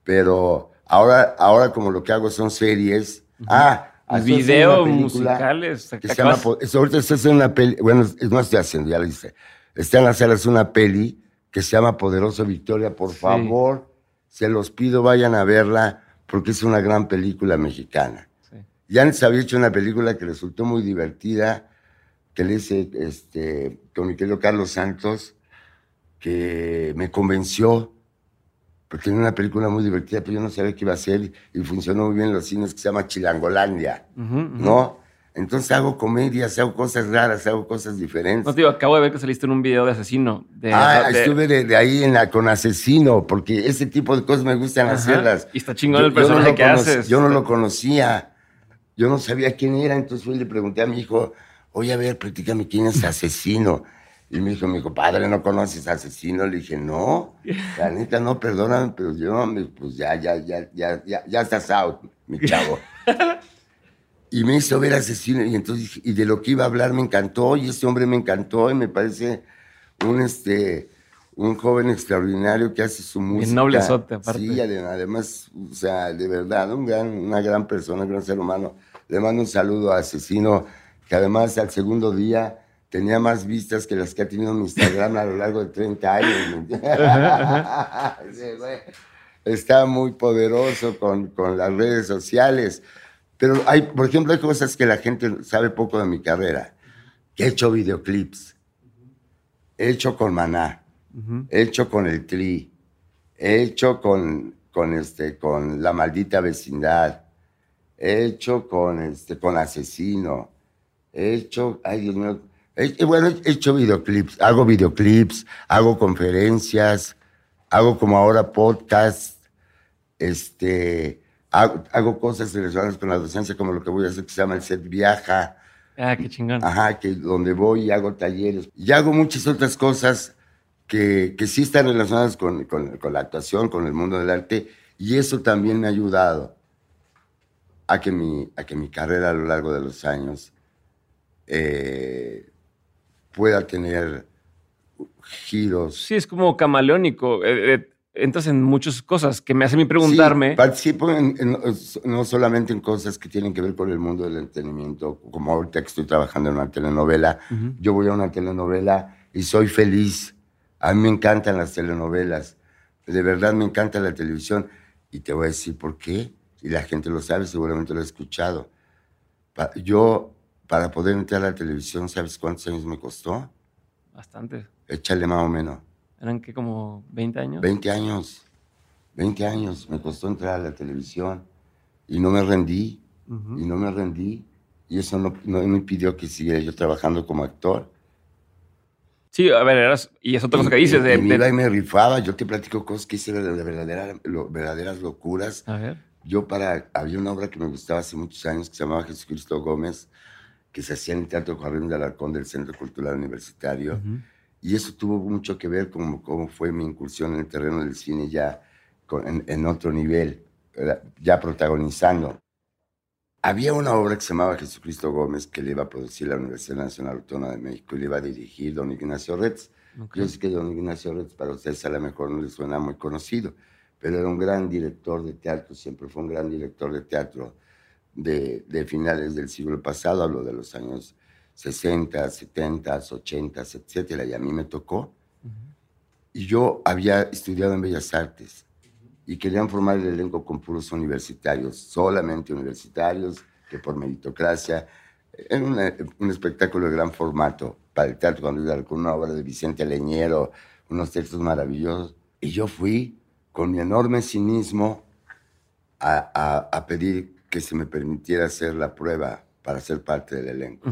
pero ahora, ahora como lo que hago son series. Ah, Video musicales. Que se llama, ahorita estoy haciendo una peli, bueno, no estoy haciendo, ya lo hice. Está en las salas una peli que se llama Poderoso Victoria. Por favor, se los pido, vayan a verla, porque es una gran película mexicana. Ya antes había hecho una película que resultó muy divertida, que le hice este, con mi querido Carlos Santos, que me convenció, porque era una película muy divertida, pero yo no sabía qué iba a ser y funcionó muy bien en los cines, que se llama Chilangolandia, ¿no? Entonces hago comedias, hago cosas raras, hago cosas diferentes. No, tío, acabo de ver que saliste en un video de asesino. ah, estuve de, ahí en la, con asesino, porque ese tipo de cosas me gustan hacerlas. Y está chingón el personaje que haces. Yo no lo conocía, yo no sabía quién era, entonces fui y le pregunté a mi hijo, oye, a ver, platícame quién es asesino. Y me dijo, mi hijo, padre, ¿no conoces asesino? Le dije, no, la neta, no, perdóname, pero yo, pues ya, ya, ya, ya, ya, ya estás out, mi chavo. Y me hizo ver asesino y entonces y de lo que iba a hablar me encantó y ese hombre me encantó y me parece un este un joven extraordinario que hace su música. Y noble sote, aparte. Sí, además, o sea, de verdad, un gran, una gran persona, un gran ser humano. Le mando un saludo a Asesino, que además al segundo día tenía más vistas que las que ha tenido mi Instagram a lo largo de 30 años. Está muy poderoso con, con las redes sociales. Pero hay, por ejemplo, hay cosas que la gente sabe poco de mi carrera. he hecho videoclips. He hecho con Maná. He hecho con el Tri. He hecho con, con, este, con La Maldita Vecindad. He hecho con, este, con Asesino. He hecho, ay Dios mío, bueno, he hecho videoclips, hago videoclips, hago conferencias, hago como ahora podcast, este, hago, cosas relacionadas con la docencia, como lo que voy a hacer que se llama el set viaja. Ah, qué chingón. Ajá, que donde voy y hago talleres. Y hago muchas otras cosas que, que sí están relacionadas con, con, con, la actuación, con el mundo del arte, y eso también me ha ayudado a que mi, a que mi carrera a lo largo de los años eh, pueda tener giros. Sí, es como camaleónico. Eh, eh, entras en muchas cosas que me hacen preguntarme. Sí, participo en, no solamente en cosas que tienen que ver con el mundo del entretenimiento, como ahorita que estoy trabajando en una telenovela. Yo voy a una telenovela y soy feliz. A mí me encantan las telenovelas. De verdad me encanta la televisión. Y te voy a decir por qué. Y la gente lo sabe, seguramente lo ha escuchado. Yo, para poder entrar a la televisión, ¿sabes cuántos años me costó? Bastante. Échale más o menos. ¿Eran que como 20 años? 20 años. 20 años. Me costó entrar a la televisión y no me rendí. Y no me rendí. Y eso no, no, me impidió que siguiera yo trabajando como actor. Sí, a ver, eras, y es otra cosa que dices. De, y me iba y me rifaba. Yo te platico cosas que hice de, verdadera, verdaderas locuras. A ver. Yo para, había una obra que me gustaba hace muchos años que se llamaba Jesucristo Gómez, que se hacía en el Teatro Jardín de Alarcón del Centro Cultural Universitario. Y eso tuvo mucho que ver con cómo fue mi incursión en el terreno del cine ya en, otro nivel, ya protagonizando. Había una obra que se llamaba Jesucristo Gómez que le iba a producir la Universidad Nacional Autónoma de México y le iba a dirigir don Ignacio Retz. Yo sé que don Ignacio Retz para ustedes a lo mejor no le suena muy conocido, pero era un gran director de teatro, siempre fue un gran director de teatro de, de finales del siglo pasado, hablo de los años 60, 70, 80, etcétera, y a mí me tocó. Y yo había estudiado en Bellas Artes y querían formar el elenco con puros universitarios, solamente universitarios, que por meritocracia, en un espectáculo de gran formato para el teatro, cuando con una obra de Vicente Leñero, unos textos maravillosos. Y yo fui con mi enorme cinismo a, a, a pedir que se me permitiera hacer la prueba para ser parte del elenco.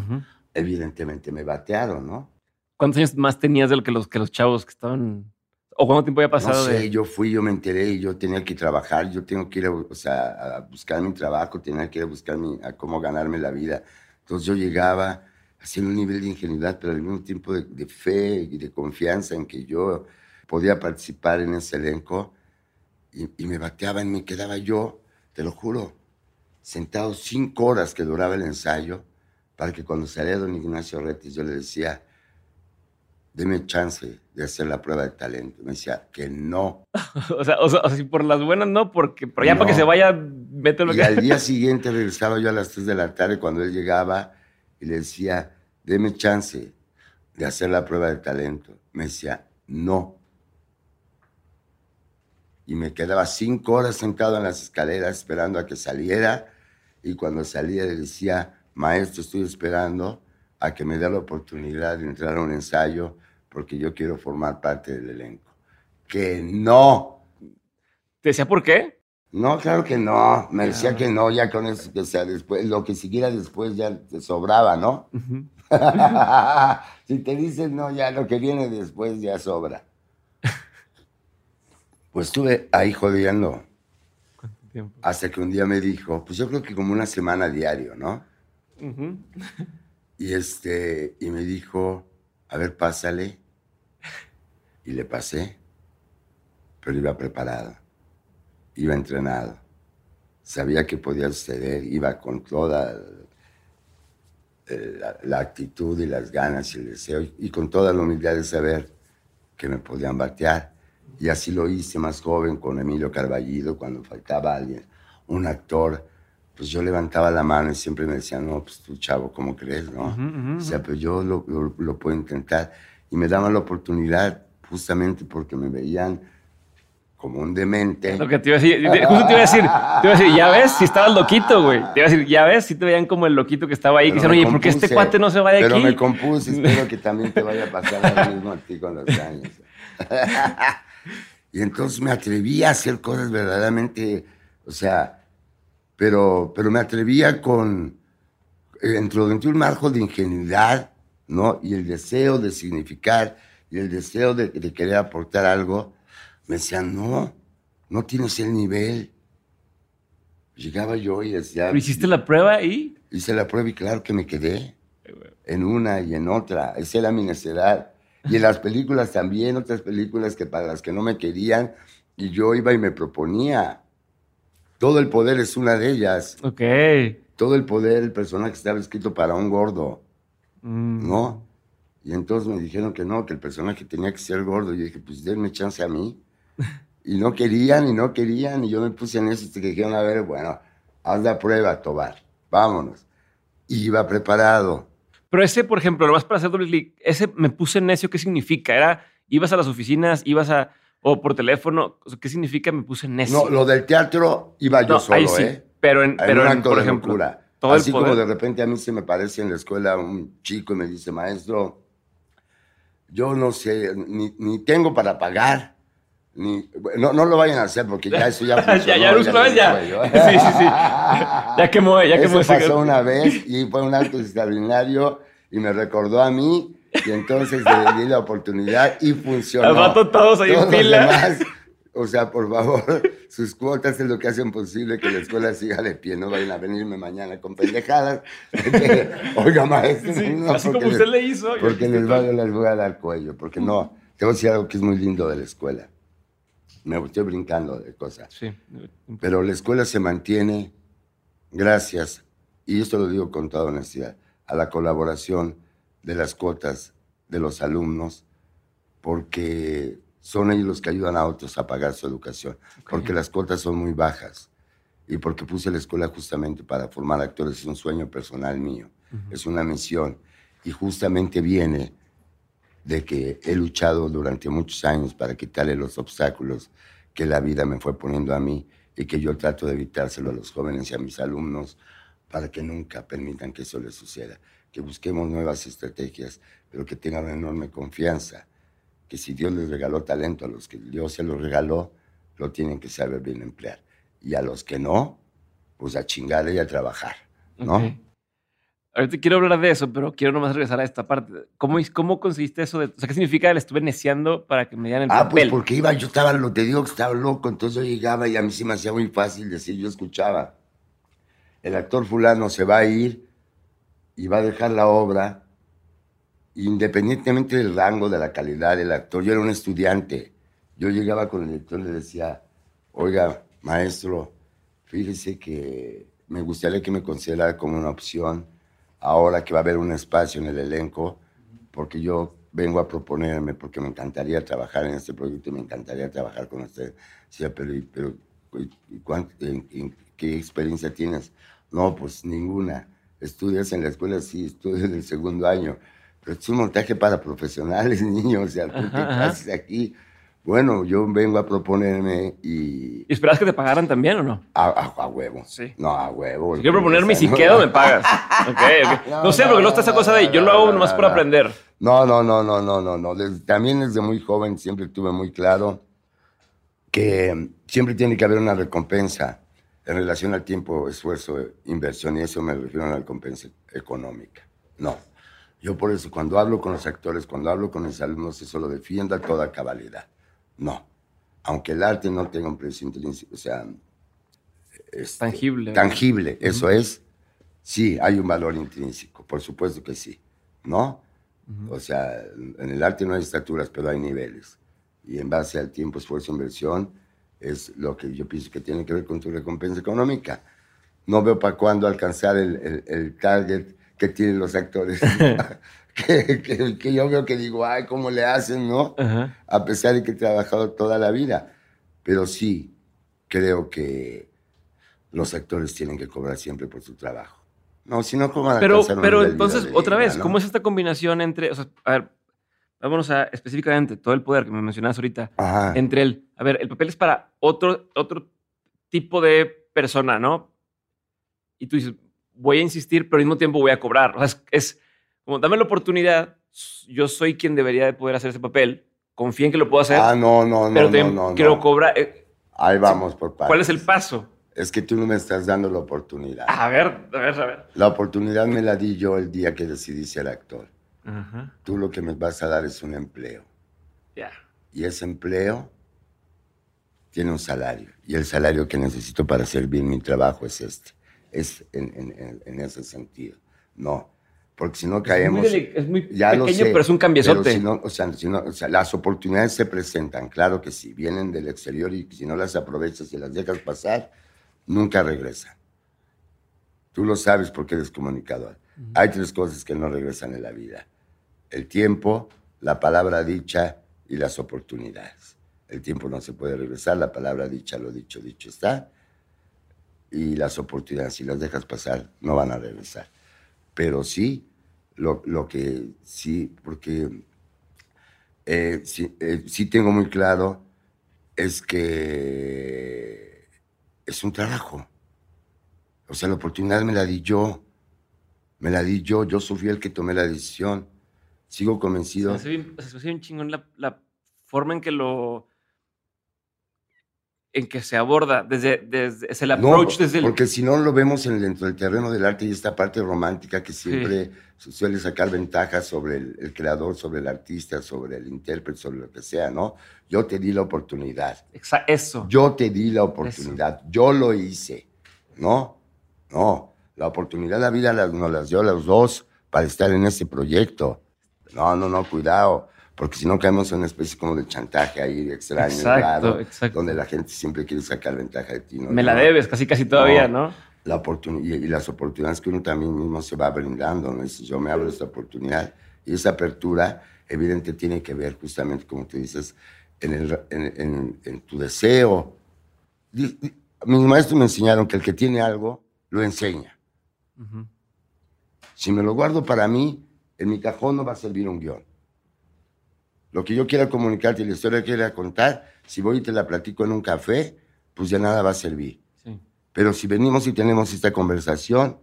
Evidentemente me batearon, ¿no? ¿Cuántos años más tenías de lo que los, que los chavos que estaban ¿O cuánto tiempo había pasado? No sé, yo fui, yo me enteré y yo tenía que trabajar, yo tengo que ir a, o sea, a buscar mi trabajo, tenía que ir a buscar mi, a cómo ganarme la vida. Entonces yo llegaba haciendo un nivel de ingenuidad, pero al mismo tiempo de, fe y de confianza en que yo podía participar en ese elenco y, y me bateaban, me quedaba yo, te lo juro, sentado cinco horas que duraba el ensayo para que cuando salía don Ignacio Retis yo le decía, deme chance de hacer la prueba de talento. Me decía que no. o, sea, o, sea, por las buenas no, porque, pero ya para que se vaya, mételo. Y al día siguiente regresaba yo a las 3 de la tarde cuando él llegaba y le decía, deme chance de hacer la prueba de talento. Me decía, no. Y me quedaba cinco horas sentado en las escaleras esperando a que saliera. Y cuando salía le decía, maestro, estoy esperando a que me dé la oportunidad de entrar a un ensayo porque yo quiero formar parte del elenco. Que no. ¿Te decía por qué? No, claro que no. Me decía que no, ya con eso, que sea después, lo que siguiera después ya te sobraba, ¿no? si te dicen no, ya lo que viene después ya sobra. Pues estuve ahí jodiendo. ¿Cuánto tiempo? Hasta que un día me dijo, pues yo creo que como una semana diario, ¿no? y este, y me dijo, a ver, pásale. Y le pasé, pero iba preparado, iba entrenado, sabía que podía suceder, iba con toda la, actitud y las ganas y el deseo, y con toda la humildad de saber que me podían batear. Y así lo hice más joven con Emilio Carballido, cuando faltaba alguien, un actor, pues yo levantaba la mano y siempre me decían, no, pues tú chavo, ¿cómo crees? No? O sea, pero yo lo, lo, puedo intentar. Y me daban la oportunidad justamente porque me veían como un demente. Lo que te iba a decir, justo te iba a decir, te iba a decir, ya ves, si estabas loquito, güey. Te iba a decir, ya ves, si te veían como el loquito que estaba ahí, que dicen, oye, ¿por qué este cuate no se va de aquí? Pero me compuse, espero que también te vaya a pasar lo mismo a ti con los años. y entonces me atreví a hacer cosas verdaderamente, o sea, pero, pero me atrevía con, dentro de un marco de ingenuidad, ¿no? Y el deseo de significar y el deseo de, querer aportar algo, me decían, no, no tienes el nivel. Llegaba yo y decía... hiciste la prueba y...? Hice la prueba y claro que me quedé. En una y en otra. Esa era mi necesidad. Y en las películas también, otras películas que para las que no me querían, y yo iba y me proponía. Todo el poder es una de ellas. Ok. Todo el poder, el personaje estaba escrito para un gordo. Mm. ¿No? Y entonces me dijeron que no, que el personaje tenía que ser gordo. Y dije, pues denme chance a mí. Y no querían, y no querían. Y yo me puse en eso y dijeron, a ver, bueno, haz la prueba, Tobar. Vámonos. Y iba preparado. Pero ese, por ejemplo, lo más para hacer doble clic, ese me puse necio, ¿qué significa? Era, ibas a las oficinas, ibas a, o por teléfono, ¿qué significa me puse necio? No, lo del teatro iba yo solo, sí, ¿eh? Pero en, pero en, por ejemplo, Así como de repente a mí se me parece en la escuela un chico y me dice, maestro, yo no sé, ni, ni tengo para pagar. Ni, no, no lo vayan a hacer porque ya eso ya funcionó. ya, ya, ya. ya. sí, sí, sí. Ya quemó, ya quemó. Eso pasó una vez y fue un acto extraordinario y me recordó a mí y entonces le di la oportunidad y funcionó. Al rato todos ahí en fila. O sea, por favor, sus cuotas es lo que hacen posible que la escuela siga de pie. No vayan a venirme mañana con pendejadas. Oiga, maestro. no, así como usted le hizo. Porque les, va, les voy a dar cuello. Porque no, te voy a decir algo que es muy lindo de la escuela. Me estoy brincando de cosas. Sí. Pero la escuela se mantiene gracias, y esto lo digo con toda honestidad, a la colaboración de las cuotas de los alumnos, porque son ellos los que ayudan a otros a pagar su educación, porque las cuotas son muy bajas y porque puse la escuela justamente para formar actores, es un sueño personal mío, es una misión y justamente viene de que he luchado durante muchos años para quitarle los obstáculos que la vida me fue poniendo a mí y que yo trato de evitárselo a los jóvenes y a mis alumnos para que nunca permitan que eso les suceda, que busquemos nuevas estrategias, pero que tengan una enorme confianza que si Dios les regaló talento a los que Dios se los regaló, lo tienen que saber bien emplear. Y a los que no, pues a chingar y a trabajar, ¿no? Ahorita quiero hablar de eso, pero quiero nomás regresar a esta parte. ¿Cómo, cómo conseguiste eso? De, o sea, ¿qué significa el estuve neciando para que me dieran el Ah, papel? pues porque iba, yo estaba, lo te digo que estaba loco, entonces yo llegaba y a mí se me hacía muy fácil decir, yo escuchaba, el actor fulano se va a ir y va a dejar la obra, independientemente del rango, de la calidad del actor, yo era un estudiante, yo llegaba con el director y le decía, oiga, maestro, fíjese que me gustaría que me considerara como una opción ahora que va a haber un espacio en el elenco, porque yo vengo a proponerme, porque me encantaría trabajar en este proyecto y me encantaría trabajar con usted. Decía, pero, ¿y- pero ¿y- y cuán- en- en ¿qué experiencia tienes? No, pues ninguna. Estudias en la escuela, sí, estudio en el segundo año. Pero es un montaje para profesionales, niños. O sea, ¿tú haces aquí? Bueno, yo vengo a proponerme y... ¿Y esperabas que te pagaran también o no? A, a- a huevo. Sí. No, a huevo. Si quiero proponerme y si quedo, me pagas. No, No, sé, no, porque no está esa cosa de yo lo hago no, nomás no, por aprender. No, no, no, no, no, no, no. Desde- también desde muy joven siempre tuve muy claro que siempre tiene que haber una recompensa en relación al tiempo, esfuerzo, inversión, y eso me refiero a la recompensa económica. No. Yo por eso cuando hablo con los actores, cuando hablo con mis alumnos, eso lo defiendo a toda cabalidad. No. Aunque el arte no tenga un precio intrínseco, o sea... este, Tangible. Tangible, eso es. Sí, hay un valor intrínseco, por supuesto que sí, ¿no? O sea, en el arte no hay estaturas, pero hay niveles. Y en base al tiempo, esfuerzo, inversión, es lo que yo pienso que tiene que ver con tu recompensa económica. No veo para cuándo alcanzar el, el- el target que tienen los actores. que, que- que yo veo que digo, ay, ¿cómo le hacen, no? Ajá. a pesar de que he trabajado toda la vida. Pero sí, creo que los actores tienen que cobrar siempre por su trabajo. No, si no, ¿cómo Pero, pero de entonces, vida otra vez, no? ¿cómo es esta combinación entre, o sea, a ver, vámonos a específicamente todo el poder que me mencionabas ahorita, Ajá. entre el, a ver, el papel es para otro, otro tipo de persona, ¿no? Y tú dices, voy a insistir, pero al mismo tiempo voy a cobrar. O sea, es, es como, dame la oportunidad, yo soy quien debería de poder hacer ese papel, confía en que lo puedo hacer, Ah, no, no, no, pero no, también no, quiero no. cobrar. eh, Ahí vamos por partes. ¿Cuál es el paso? Es que tú no me estás dando la oportunidad. A ver, a ver, a ver. La oportunidad me la di yo el día que decidí ser actor. Ajá, Tú lo que me vas a dar es un empleo. ya. Y ese empleo tiene un salario. Y el salario que necesito para hacer bien mi trabajo es este. Es en- en- en ese sentido. No. Porque si no Es muy, caemos. es muy ya lo pequeño, sé, pero es un cambiezote. pero si no, o sea, si no- o sea, las oportunidades se presentan, claro que sí. Vienen del exterior y si no las aprovechas y las dejas pasar, nunca regresan. Tú lo sabes porque eres comunicador. Hay tres cosas que no regresan en la vida. El tiempo, la palabra dicha y las oportunidades. El tiempo no se puede regresar, la palabra dicha, lo dicho, dicho está. Y las oportunidades, si las dejas pasar, no van a regresar. Pero sí, lo, lo que sí, porque eh, sí, eh, sí tengo muy claro es que es un trabajo. O sea, la oportunidad me la di yo. Me la di yo, yo fui el que tomé la decisión. Sigo convencido. se me hace bien chingón la, la forma en que lo. En que se aborda. Desde, desde es el No, approach desde el. porque si no lo vemos en, dentro del terreno del arte y esta parte romántica que siempre su- suele sacar ventajas sobre el, el creador, sobre el artista, sobre el intérprete, sobre lo que sea, ¿no? Yo te di la oportunidad. Exa- eso. Yo te di la oportunidad. Yo lo hice. ¿No? No. La oportunidad la vida nos las dio a los dos para estar en este proyecto. No, no, no, cuidado. Porque si no caemos en una especie como de chantaje ahí extraño, Exacto, raro, exacto. donde la gente siempre quiere sacar ventaja de ti. ¿no? Me la No. debes casi, casi todavía, ¿no? La oportuni- y, y las oportunidades que uno también mismo se va brindando. ¿no? Dices, yo me abro esta oportunidad. Y esa apertura, evidente, tiene que ver justamente, como tú dices, en, el- en- en- en tu deseo. Mis maestros me enseñaron que el que tiene algo, lo enseña. Ujú. Si me lo guardo para mí, en mi cajón no va a servir un guion. Lo que yo quiera comunicarte y la historia que quiera contar, si voy y te la platico en un café, pues ya nada va a servir. Sí. Pero si venimos y tenemos esta conversación,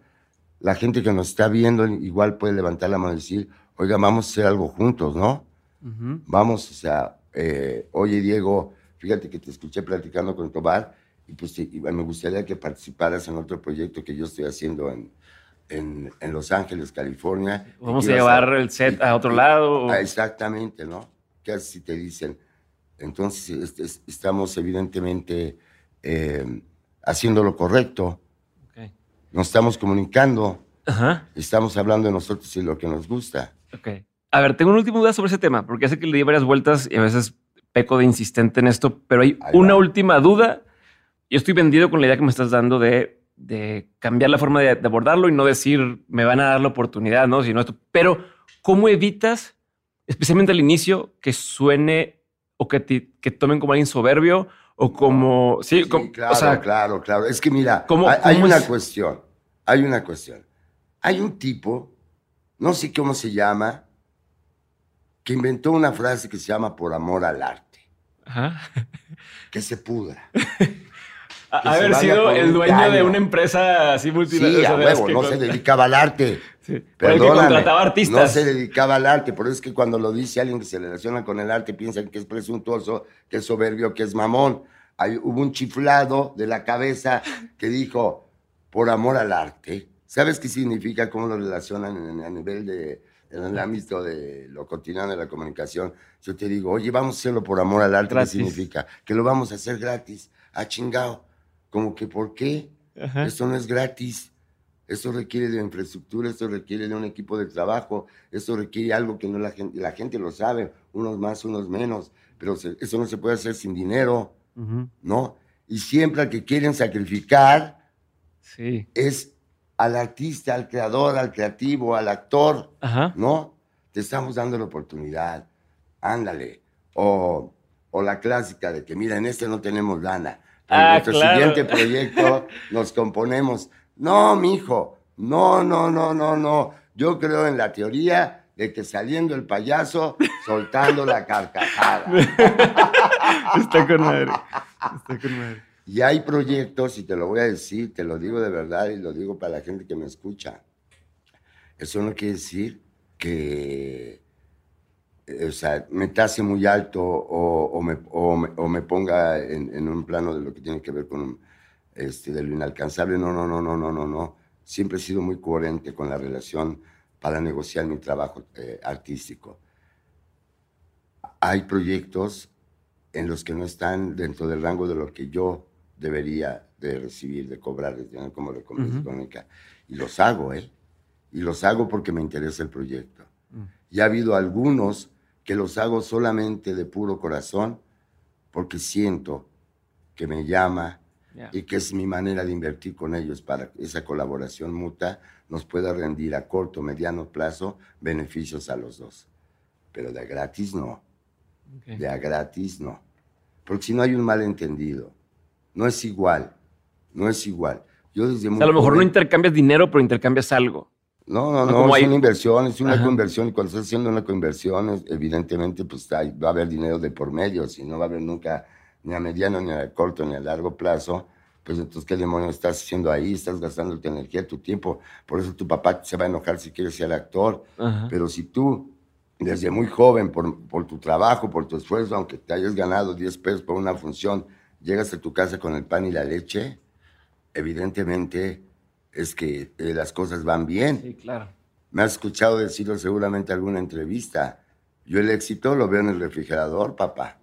la gente que nos está viendo igual puede levantar la mano y decir, oiga, vamos a hacer algo juntos, ¿no? Ujú. Vamos, o sea, eh, oye Diego, fíjate que te escuché platicando con Tobar y pues y me gustaría que participaras en otro proyecto que yo estoy haciendo en, en, en Los Ángeles, California. y Vamos a llevar el set a otro lado. o- Ah, exactamente, ¿no? ¿Qué haces si te dicen? Entonces, es- es- estamos evidentemente eh, haciendo lo correcto, Ok. nos estamos comunicando, Ajá. estamos hablando de nosotros y lo que nos gusta. Ok. A ver, tengo una última duda sobre ese tema, porque sé que le di varias vueltas y a veces peco de insistente en esto, pero hay Ahí una va. última duda. Yo estoy vendido con la idea que me estás dando de, de cambiar la forma de, de abordarlo y no decir me van a dar la oportunidad, ¿no? Sino esto. Pero, ¿cómo evitas, especialmente al inicio, que suene o que, te- que tomen como alguien soberbio o como. Sí, Sí, como- claro, o sea, claro, claro. Es que mira, ¿cómo- hay, una es? cuestión, hay una cuestión. Hay un tipo, no sé cómo se llama, que inventó una frase que se llama por amor al arte, ajá. que se pudra. A- Que se haber sido el dueño de una empresa así Sí, a huevo, no se dedicaba al arte. Sí. Que artistas. No se dedicaba al arte, por eso es que cuando lo dice alguien que se relaciona con el arte, piensan que es presuntuoso, que es soberbio, que es mamón. Hay, hubo un chiflado de la cabeza que dijo, por amor al arte. ¿Sabes qué significa? ¿Cómo lo relacionan a nivel de, en el ámbito de lo cotidiano de la comunicación? Yo te digo, oye, vamos a hacerlo por amor al arte. ¿Qué significa? Que lo vamos a hacer gratis. Ah, chingado. Como que, ¿por qué? Ajá. Esto no es gratis. Esto requiere de infraestructura, esto requiere de un equipo de trabajo, esto requiere algo que no la gente, la gente lo sabe, unos más, unos menos, pero se- eso no se puede hacer sin dinero. ¿no? Y siempre al que quieren sacrificar Sí. es al artista, al creador, al creativo, al actor, Ajá. ¿no? Te estamos dando la oportunidad, ándale. O, o la clásica de que, mira, en este no tenemos lana. en Ah, nuestro claro. siguiente proyecto nos componemos. No, mijo, no, no, no, no, no. Yo creo en la teoría de que saliendo el payaso, soltando la carcajada. Está con madre. Está con madre. Y hay proyectos, y te lo voy a decir, te lo digo de verdad y lo digo para la gente que me escucha. Eso no quiere decir que, o sea, me tase muy alto o, o me, o me- o me ponga en, en un plano de lo que tiene que ver con este, de lo inalcanzable. No, no, no, no, no, no, no. Siempre he sido muy coherente con la relación para negociar mi trabajo eh, artístico. Hay proyectos en los que no están dentro del rango de lo que yo debería de recibir, de cobrar, de tener como recompensa Ujú. económica. Y los hago, ¿eh? Y los hago porque me interesa el proyecto. Mm. Y ha habido algunos que los hago solamente de puro corazón porque siento que me llama Y que es mi manera de invertir con ellos para que esa colaboración mutua nos pueda rendir a corto, mediano plazo beneficios a los dos. Pero de a gratis no. De a gratis no. Porque si no hay un malentendido. No es igual. No es igual. Yo desde O muy sea, a lo mejor no intercambias dinero, pero intercambias algo. no, no, No, no, como es hay- una inversión, es una Ajá. conversión y cuando estás haciendo una conversión, evidentemente, pues hay- va a haber dinero de por medio, si no va a haber nunca ni a mediano, ni a corto, ni a largo plazo, pues entonces, ¿qué demonios estás haciendo ahí? Estás gastando tu energía, tu tiempo, por eso tu papá se va a enojar si quieres ser actor, Ajá. pero si tú, desde muy joven, por, por tu trabajo, por tu esfuerzo, aunque te hayas ganado 10 pesos por una función, llegas a tu casa con el pan y la leche, evidentemente es que eh, las cosas van bien. Sí, claro. Me has escuchado decirlo seguramente en alguna entrevista. Yo el éxito lo veo en el refrigerador, papá.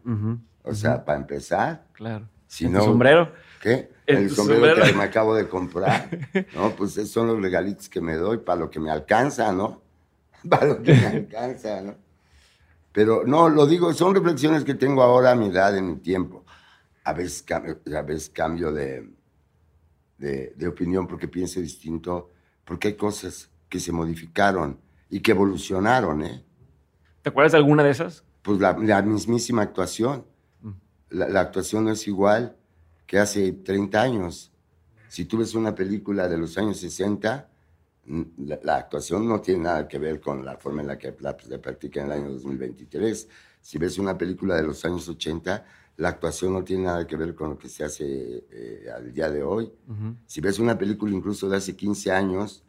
O sea, para empezar, Claro. si ¿En no... tu sombrero? ¿Qué? ¿En El sombrero, sombrero? que me acabo de comprar. No, pues esos son los regalitos que me doy para lo que me alcanza, ¿no? Para lo que me alcanza, ¿no? Pero no, lo digo, son reflexiones que tengo ahora a mi edad, en mi tiempo. A veces, cambio- a veces cambio de, de, de opinión porque pienso distinto, porque hay cosas que se modificaron y que evolucionaron, ¿eh? ¿Te acuerdas de alguna de esas? Pues la, la mismísima actuación. La, la actuación no es igual que hace 30 años. Si tú ves una película de los años 60, mm, la, la actuación no tiene nada que ver con la forma en la que la, se practica en el año 2023. Si ves una película de los años 80, la actuación no tiene nada que ver con lo que se hace eh, al día de hoy. Si ves una película incluso de hace 15 años,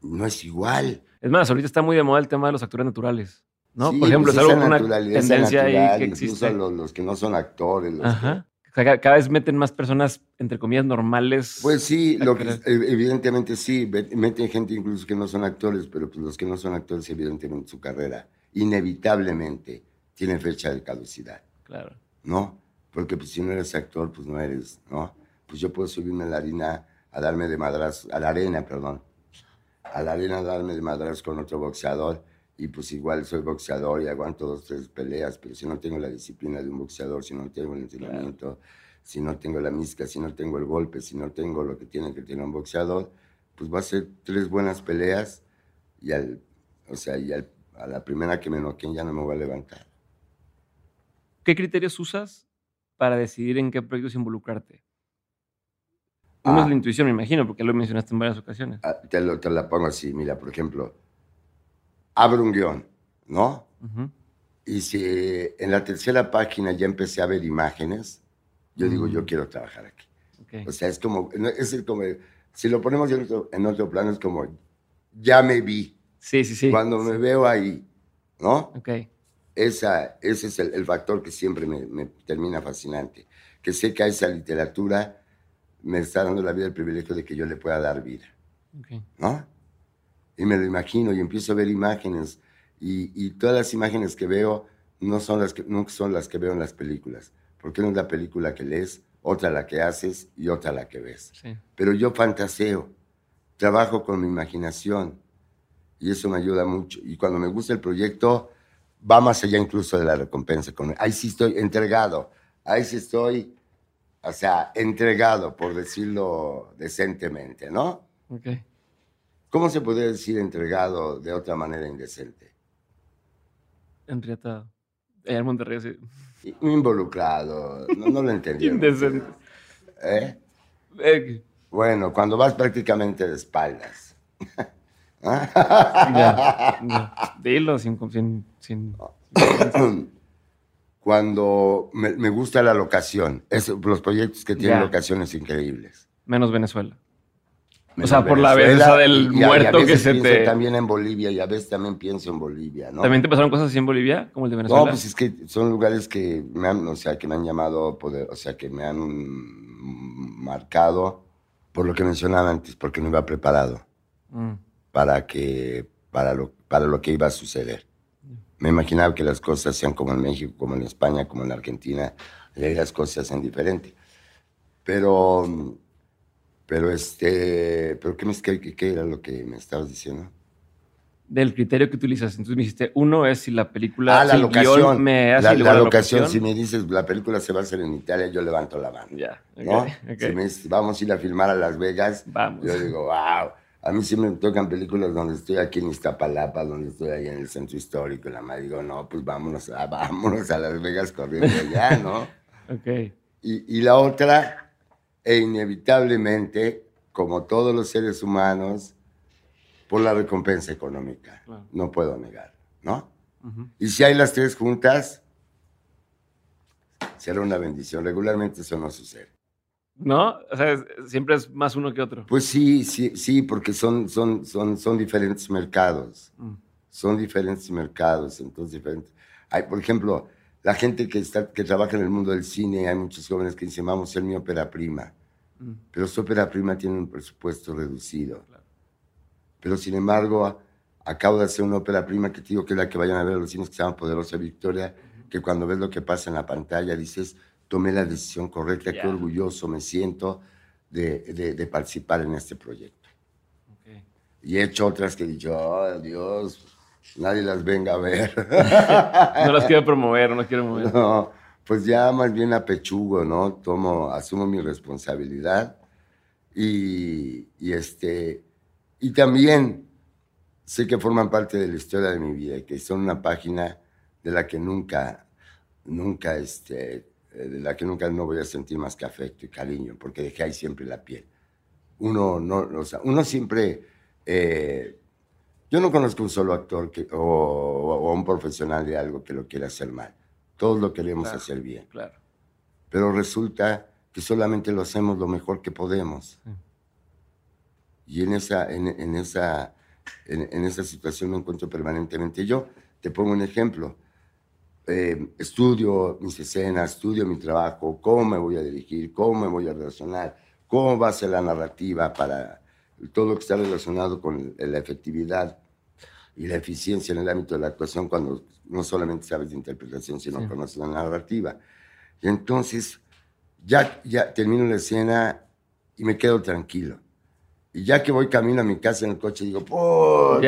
no es igual. Es más, ahorita está muy de moda el tema de los actores naturales. ¿No? Sí, Por ejemplo, pues es algo una tendencia ahí natural, que incluso existe. Los, los que no son actores, los que- Ajá. O sea, ca- cada vez meten más personas, entre comillas, normales. Pues sí, lo que, Actores. evidentemente sí, meten gente incluso que no son actores, pero pues los que no son actores, evidentemente su carrera inevitablemente tiene fecha de caducidad, Claro. ¿no? Porque pues si no eres actor, pues no eres, ¿no? Pues yo puedo subirme a la harina a darme de madras, a la arena, perdón, a la arena a darme de madras con otro boxeador y pues igual soy boxeador y aguanto dos, tres peleas, pero si no tengo la disciplina de un boxeador, si no tengo el entrenamiento, si no tengo la misca, si no tengo el golpe, si no tengo lo que tiene que tener un boxeador, pues va a ser tres buenas peleas y al, o sea, y al- a la primera que me noqueen ya no me voy a levantar. ¿Qué criterios usas para decidir en qué proyectos involucrarte? Uno Ah. es la intuición, me imagino, porque lo mencionaste en varias ocasiones. Ah, Te, lo, te la pongo así, mira, por ejemplo, abro un guion, ¿no? Y si en la tercera página ya empecé a ver imágenes, yo digo, Mm. yo quiero trabajar aquí. Ok. O sea, es como, es como, si lo ponemos en otro, en otro plano, es como, ya me vi, Sí, sí, sí. cuando me veo ahí, ¿no? Ok. Esa, ese es el, el factor que siempre me, me termina fascinante, que sé que a esa literatura me está dando la vida el privilegio de que yo le pueda dar vida. ok. ¿no? Y me lo imagino y empiezo a ver imágenes y, y todas las imágenes que veo no son las que, no son las que veo en las películas, porque una es la película que lees, otra la que haces y otra la que ves. Sí. Pero yo fantaseo, trabajo con mi imaginación y eso me ayuda mucho. Y cuando me gusta el proyecto, va más allá incluso de la recompensa. Ahí sí estoy entregado, ahí sí estoy, o sea, entregado, por decirlo decentemente, ¿no? Ok. ¿Cómo se podría decir entregado de otra manera indecente? Enriatado. Allá en Monterrey, sí. Involucrado, no, no lo entendí. Indecente. ¿Eh? Eh, Bueno, cuando vas prácticamente de espaldas. Ya, ya. Dilo sin, sin, sin- Cuando me, me gusta la locación, es, los proyectos que tienen Ya. locaciones increíbles. menos Venezuela. Menos sea, por la Venezuela, belleza del y- y a- y a muerto que se pienso te- También en Bolivia y a veces también pienso en Bolivia, ¿no? ¿También te pasaron cosas así en Bolivia, como el de Venezuela? No, pues es que son lugares que me han, o sea, que me han llamado poder, o sea, que me han marcado por lo que mencionaba antes, porque no iba preparado Mm, para que, para lo, para lo que iba a suceder. Me imaginaba que las cosas sean como en México, como en España, como en Argentina, y ahí las cosas sean diferentes. Pero, pero este, pero ¿qué, me, qué, qué era lo que me estabas diciendo? Del criterio que utilizas. Entonces me dijiste, uno es si la película, Ah, la si locación. me hace la, la la locación, si me dices la película se va a hacer en Italia, yo levanto la mano. Ya, ¿no? ok. Si me dices, vamos a ir a filmar a Las Vegas, Vamos. yo digo, wow. A mí sí me tocan películas donde estoy aquí en Iztapalapa, donde estoy ahí en el centro histórico, y la madre digo, no, pues vámonos a, vámonos a Las Vegas corriendo allá, ¿no? Ok. Y, y la otra, e inevitablemente, como todos los seres humanos, por la recompensa económica. Claro. No puedo negar, ¿no? Ujú. Y si hay las tres juntas, será una bendición. Regularmente eso no sucede. ¿No? O sea, es- siempre es más uno que otro. Pues sí, sí, sí, porque son, son, son, son diferentes mercados. Mm, Son diferentes mercados, entonces diferentes. Hay, por ejemplo, la gente que, está, que trabaja en el mundo del cine, hay muchos jóvenes que dicen, vamos hacer mi ópera prima. mm, Pero su ópera prima tiene un presupuesto reducido. Claro. Pero sin embargo, acabo de hacer una ópera prima que te digo que es la que vayan a ver a los cines que se llama Poderosa Victoria, que cuando ves lo que pasa en la pantalla dices, tomé la decisión correcta, qué orgulloso me siento de, de- de participar en este proyecto. Y he hecho otras que he dicho, oh Dios, nadie las venga a ver. No las quiero promover, no las quiero mover. No, pues ya más bien apechugo, ¿no? Tomo, asumo mi responsabilidad y, y este, y también sé que forman parte de la historia de mi vida y que son una página de la que nunca, nunca, este, de la que nunca no voy a sentir más que afecto y cariño, porque dejé ahí siempre la piel. Uno, no, o sea, uno siempre, eh, yo no conozco un solo actor que, o, o un profesional de algo que lo quiera hacer mal. Todos lo queremos Claro. hacer bien. Claro. Pero resulta que solamente lo hacemos lo mejor que podemos. Sí. Y en esa, en, en esa, en, en esa situación me encuentro permanentemente. Yo te pongo un ejemplo. eh, estudio mis escenas, estudio mi trabajo, cómo me voy a dirigir, cómo me voy a relacionar, cómo va a ser la narrativa para todo lo que está relacionado con la efectividad y la eficiencia en el ámbito de la actuación cuando no solamente sabes de interpretación, sino conoces la narrativa. Y entonces ya, ya termino la escena y me quedo tranquilo. Y ya que voy camino a mi casa en el coche, digo, ¡por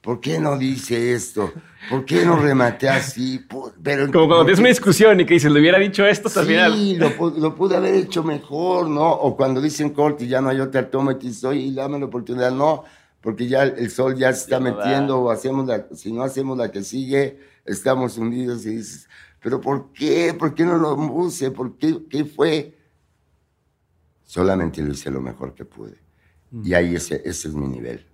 ¿por qué no dice esto? ¿Por qué no rematé así? Pero, Como cuando tienes una discusión y que dices, le hubiera dicho esto al final. Sí, lo, pude haber hecho mejor, ¿no? O cuando dicen corte y ya no hay otra toma y te dices, oye, dame la oportunidad. No, porque ya el sol ya se está metiendo, o hacemos la, si no hacemos la que sigue, estamos hundidos y dices, pero ¿por qué? ¿Por qué no lo puse? ¿Por qué? ¿Qué fue? Solamente lo hice lo mejor que pude. Mm. Y ahí ese, ese es mi nivel.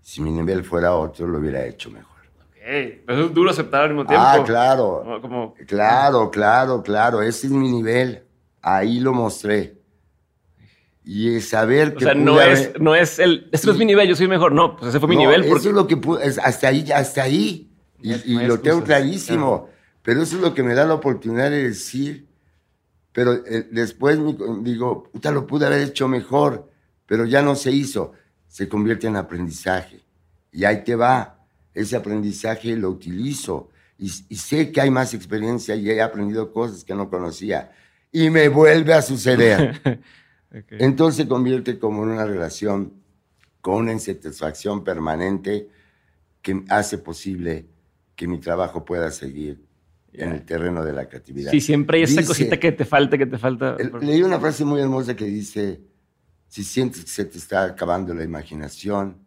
Si mi nivel fuera otro, lo hubiera hecho mejor. Ok, pero es duro aceptar al mismo tiempo. Ah, claro. Como... Claro, claro, claro. Ese es mi nivel. Ahí lo mostré. Y saber que. O sea, no, es, no es el. Este no es mi nivel, yo soy mejor. No, pues ese fue mi nivel. Eso es lo que pude. hasta ahí, hasta ahí. Y, lo tengo clarísimo. Pero eso es lo que me da la oportunidad de decir. Pero eh, después digo, puta, lo pude haber hecho mejor. Pero ya no se hizo. Se convierte en aprendizaje. Y ahí te va. Ese aprendizaje lo utilizo. Y, y sé que hay más experiencia y he aprendido cosas que no conocía. Y me vuelve a suceder. Entonces se convierte como en una relación con una insatisfacción permanente que hace posible que mi trabajo pueda seguir en el terreno de la creatividad. Sí, siempre hay esa cosita que te falta, que te falta. leí una frase muy hermosa que dice, si sientes que se te está acabando la imaginación,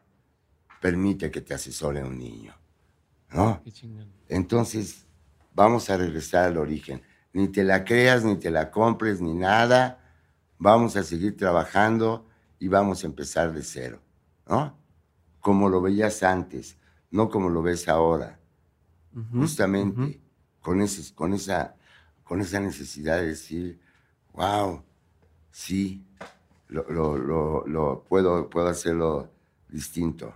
permite que te asesore un niño. ¿No? Entonces, vamos a regresar al origen. Ni te la creas, ni te la compres, ni nada vamos a seguir trabajando y vamos a empezar de cero, ¿no? Como lo veías antes, no como lo ves ahora. Justamente con, con, esa, con esa necesidad de decir, wow, sí, lo, lo, puedo, puedo hacerlo distinto.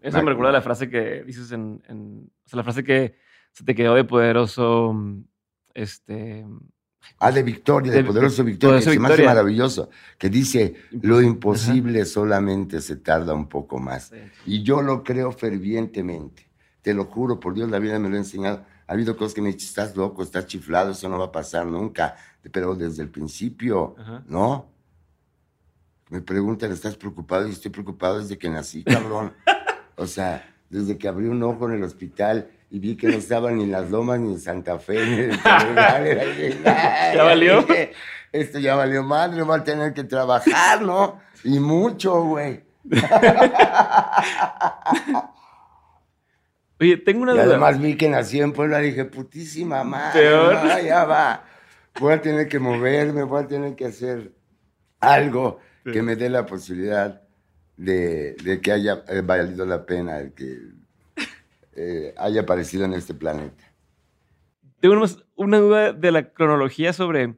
Eso me recuerda la frase que dices en, en, o sea, la frase que se te quedó de poderoso, este, Ah, de Victoria, de, Poderoso Victoria, que se me hace maravilloso, que dice, lo imposible solamente se tarda un poco más. Y yo lo creo fervientemente, te lo juro, por Dios, la vida me lo ha enseñado. Ha habido cosas que me dicen, estás loco, estás chiflado, eso no va a pasar nunca. Pero desde el principio, ¿no? Me preguntan, ¿estás preocupado? Y estoy preocupado desde que nací, cabrón. o sea, desde que abrí un ojo en el hospital y vi que no estaba ni en las lomas, ni en Santa Fe, ni en ¿Ya valió? Esto ya valió madre, va a tener que trabajar, ¿no? Y mucho, güey. Oye, tengo una duda. Y además vi que nací en Puebla y dije, putísima madre, ya va. Voy a tener que moverme, voy a tener que hacer algo que me dé la posibilidad de, de que haya eh, valido la pena el que eh, haya aparecido en este planeta. Tengo una duda de la cronología sobre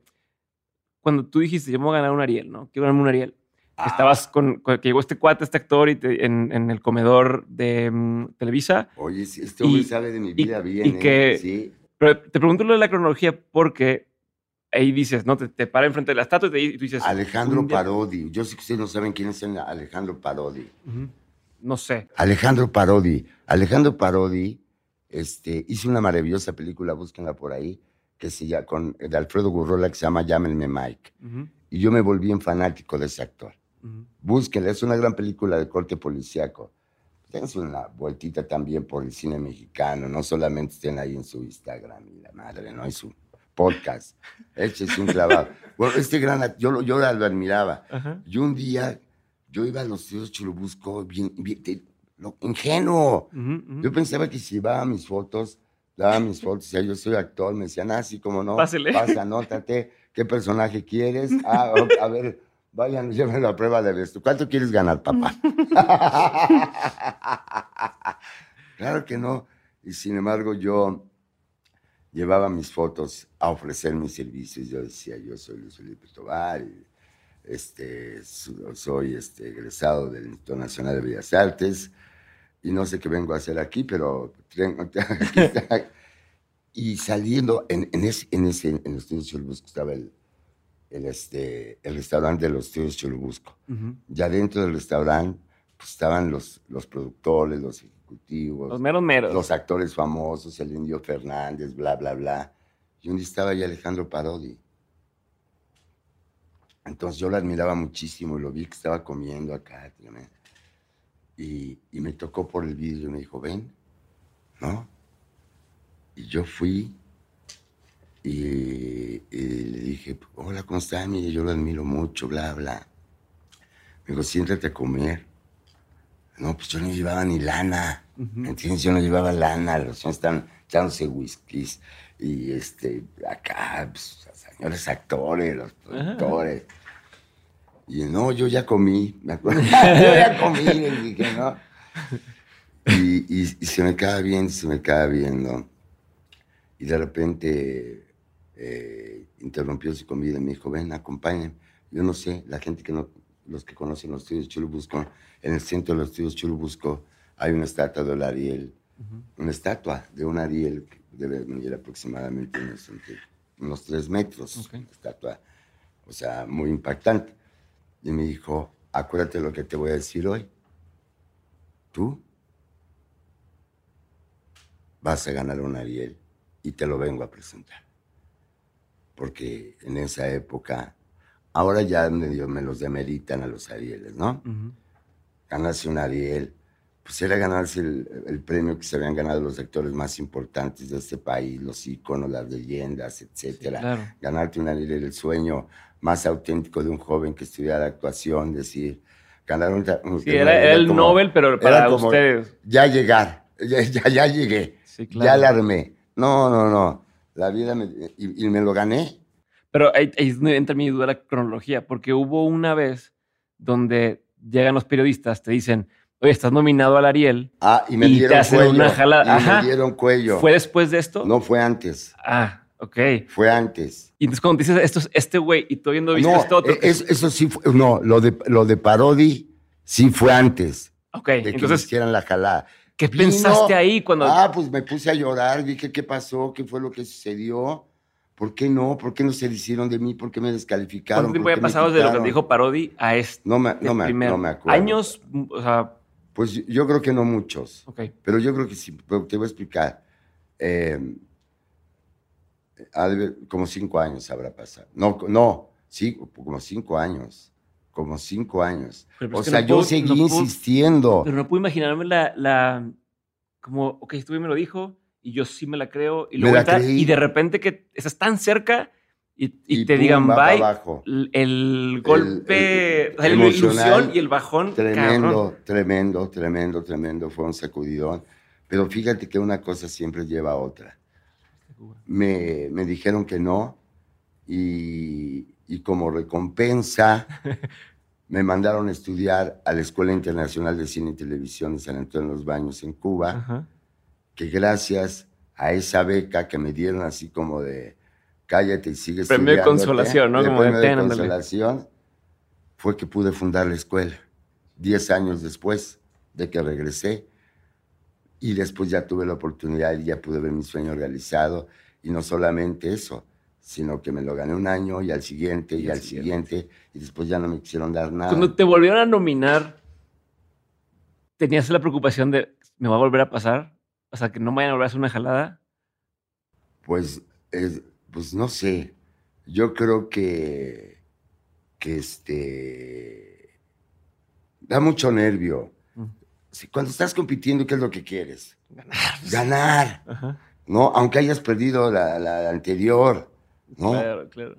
cuando tú dijiste, yo me voy a ganar un Ariel, ¿no? Quiero ganarme un Ariel. Ah. Estabas con, que llegó este cuate, este actor, y en, el comedor de mm, Televisa. Oye, este hombre sabe de mi vida bien. Y que, ¿sí? Pero te pregunto lo de la cronología porque ahí dices, ¿no? Te, te para enfrente de la estatua y tú dices... Alejandro Parodi. Yo sé que ustedes no saben quién es Alejandro Parodi. No sé. Alejandro Parodi. Alejandro Parodi este, hizo una maravillosa película, búsquenla por ahí, que se llama, con, de Alfredo Gurrola, que se llama Llámenme Mike. Y yo me volví en fanático de ese actor. Búsquenla, es una gran película de corte policíaco. Dense una vueltita también por el cine mexicano, no solamente estén ahí en su Instagram y la madre, ¿no? Es su podcast. Échese un clavado. bueno, este gran, yo, yo lo admiraba. Y un día yo iba a los tíos Churubusco bien, bien lo, ingenuo. Yo pensaba que si llevaba mis fotos, daba mis fotos, decía, yo soy actor, me decían, ah, sí, como no, Pásele. pasa, anótate, qué personaje quieres, ah, a ver, vayan, llévenlo a prueba de esto. ¿Cuánto quieres ganar, papá? claro que no. Y sin embargo, yo llevaba mis fotos a ofrecer mis servicios. Yo decía, yo soy Luis Felipe Tobar, y este, soy este, egresado del Instituto Nacional de Bellas Artes y no sé qué vengo a hacer aquí, pero. Y saliendo, en, en, ese, en, ese, en los estudios Churubusco estaba el, el, este, el restaurante de los estudios Churubusco. Ya dentro del restaurante pues, estaban los, los productores, los ejecutivos. Los meros meros. Los actores famosos, el Indio Fernández, bla, bla, bla. Y un día estaba ya Alejandro Parodi. Entonces yo lo admiraba muchísimo y lo vi que estaba comiendo acá. Y, y me tocó por el vidrio y me dijo, ven, ¿no? Y yo fui y, le dije, hola, ¿cómo está? Mire, yo lo admiro mucho, bla, bla. Me dijo, siéntate a comer. No, pues yo no llevaba ni lana. ¿Me entiendes? Yo no llevaba lana. Los señores están echándose whiskies. Y este, acá, pues, señores actores, los productores. Y no, yo ya comí, me acuerdo. yo ya comí, le dije, ¿no? Y, y, y, se me queda bien, se me queda bien, ¿no? Y de repente eh, interrumpió su comida y me dijo, ven, acompáñenme. Yo no sé, la gente que no, los que conocen los estudios Churubusco, en el centro de los estudios Churubusco hay una estatua de Ariel, una estatua de un Ariel que debe medir aproximadamente unos, tres metros, una estatua, o sea, muy impactante. Y me dijo, acuérdate lo que te voy a decir hoy. Tú vas a ganar un Ariel y te lo vengo a presentar. Porque en esa época, ahora ya medio me los demeritan a los Arieles, ¿no? Ganarse un Ariel, pues era ganarse el, premio que se habían ganado los actores más importantes de este país, los íconos, las leyendas, etcétera. Ganarte un Ariel era el sueño más auténtico de un joven que estudiara actuación, decir, ganar un... sí, era, el Nobel, pero para ustedes. Ya llegar, ya, ya, llegué, ya la armé no, no, no. La vida me, y, me lo gané. Pero ahí, ahí, entra mi duda la cronología, porque hubo una vez donde llegan los periodistas, te dicen, oye, estás nominado al Ariel. Ah, y me dieron te hacen cuello. Una jalada. Y me dieron cuello. ¿Fue después de esto? No, fue antes. Ah, ok. Fue antes. Y entonces cuando dices, esto es este güey, y tú viendo viste esto otro. Es, eso sí fue, no, lo de, lo de Parodi sí fue antes. Ok, de que entonces. hicieran la jalada. ¿Qué pensaste ahí cuando.? Ah, pues me puse a llorar, dije qué pasó, qué fue lo que sucedió. ¿Por qué no? ¿Por qué no se hicieron de mí? ¿Por qué me descalificaron? ¿Cuánto tiempo había pasado de lo que dijo Parodi a este? No me, no me, no me acuerdo. ¿Años? O sea. Pues yo creo que no muchos. Ok. Pero yo creo que sí, te voy a explicar. Eh, como cinco años habrá pasado. No, no, sí, como cinco años como cinco años. O sea, yo seguí insistiendo. pero no puedo imaginarme la, la, como, ok, estuve me lo dijo y yo sí me la creo y luego y de repente que estás tan cerca y, te digan bye, el golpe, la ilusión y el bajón. Tremendo, tremendo, tremendo, tremendo, fue un sacudidón. Pero fíjate que una cosa siempre lleva a otra. Me, me dijeron que no y, y como recompensa me mandaron a estudiar a la Escuela Internacional de Cine y Televisión de San Antonio de los Baños en Cuba, que gracias a esa beca que me dieron así como de cállate y sigue Premio de consolación, ¿no? como de, consolación, fue que pude fundar la escuela. Diez años después de que regresé. Y después ya tuve la oportunidad y ya pude ver mi sueño realizado. Y no solamente eso, sino que me lo gané un año y al siguiente y, al siguiente, y después ya no me quisieron dar nada. Cuando te volvieron a nominar, ¿tenías la preocupación de, ¿me va a volver a pasar? O sea, que no me vayan a volver a hacer una jalada. Pues, pues no sé. Yo creo que, que este, da mucho nervio. Mm. Cuando estás compitiendo, ¿qué es lo que quieres? Ganar. Ganar. ¿No? Aunque hayas perdido la, la anterior Claro, claro.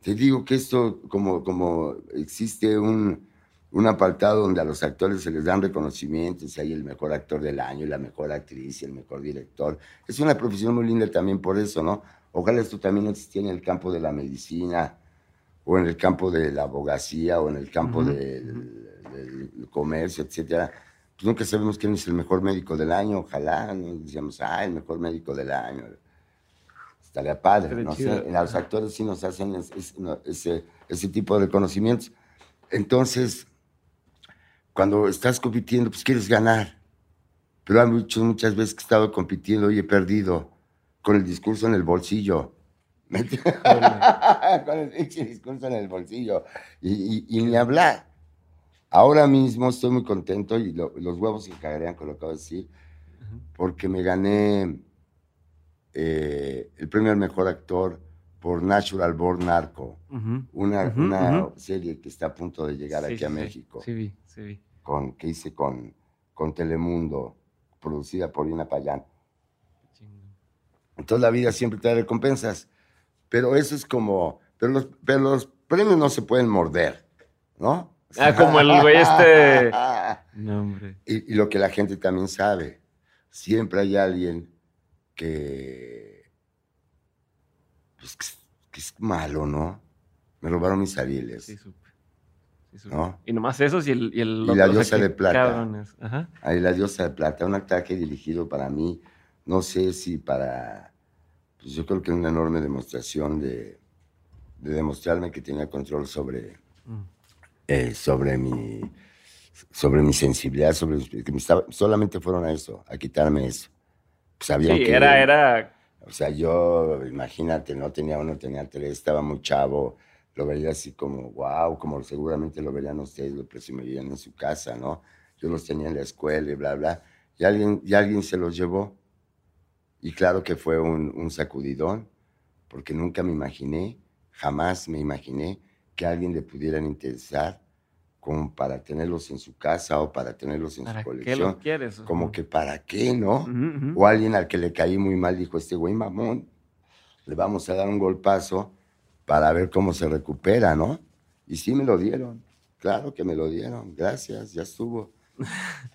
Te digo que esto, como, como existe un, un apartado donde a los actores se les dan reconocimientos, hay el mejor actor del año, la mejor actriz y el mejor director. Es una profesión muy linda también por eso, ¿no? Ojalá esto también existiera en el campo de la medicina, o en el campo de la abogacía, o en el campo del, del, comercio, etcétera. Pues nunca sabemos quién es el mejor médico del año, ojalá, ¿no? Decíamos, ah, el mejor médico del año estaría padre. No sé, los actores sí nos hacen ese, ese tipo de reconocimientos. Entonces, cuando estás compitiendo, pues quieres ganar. Pero hay muchas, muchas veces que he estado compitiendo y he perdido con el discurso en el bolsillo. con el discurso en el bolsillo. Y, ni hablar. Ahora mismo estoy muy contento y los huevos se cagarían con lo que acabo de decir, porque me gané eh, el premio al mejor actor por Natural Born Narco, una, serie que está a punto de llegar aquí a México. Sí, vi, sí vi. Con, que hice con, con Telemundo, producida por Ina Payán. Entonces la vida siempre te da recompensas, pero eso es como, pero los, pero los premios no se pueden morder, ¿no? Ah, como el güey este. No, hombre. Y, y, lo que la gente también sabe, siempre hay alguien que, pues, que, es malo, ¿no? Me robaron mis arieles. Sí, supe. ¿No? Y nomás esos y el... Y, el y la diosa de plata. Ajá. Ahí la diosa de plata, un ataque dirigido para mí, no sé si para... Pues yo creo que una enorme demostración de, de demostrarme que tenía control sobre, mm. eh, sobre mi sobre mi sensibilidad, sobre que me estaba, solamente fueron a eso, a quitarme eso. Sabían sí, era, era... O sea, yo, imagínate, no tenía uno, tenía tres, estaba muy chavo, lo veía así como, wow, como seguramente lo verían ustedes, lo presumirían en su casa, ¿no? Yo los tenía en la escuela y bla, bla. Y alguien, y alguien se los llevó. Y claro que fue un, un sacudidón, porque nunca me imaginé, jamás me imaginé que a alguien le pudieran interesar como para tenerlos en su casa o para tenerlos en su colección. ¿Qué los quieres? Como que para qué, ¿no? O alguien al que le caí muy mal dijo, este güey mamón, le vamos a dar un golpazo para ver cómo se recupera, ¿no? Y sí me lo dieron, claro que me lo dieron, gracias, ya estuvo.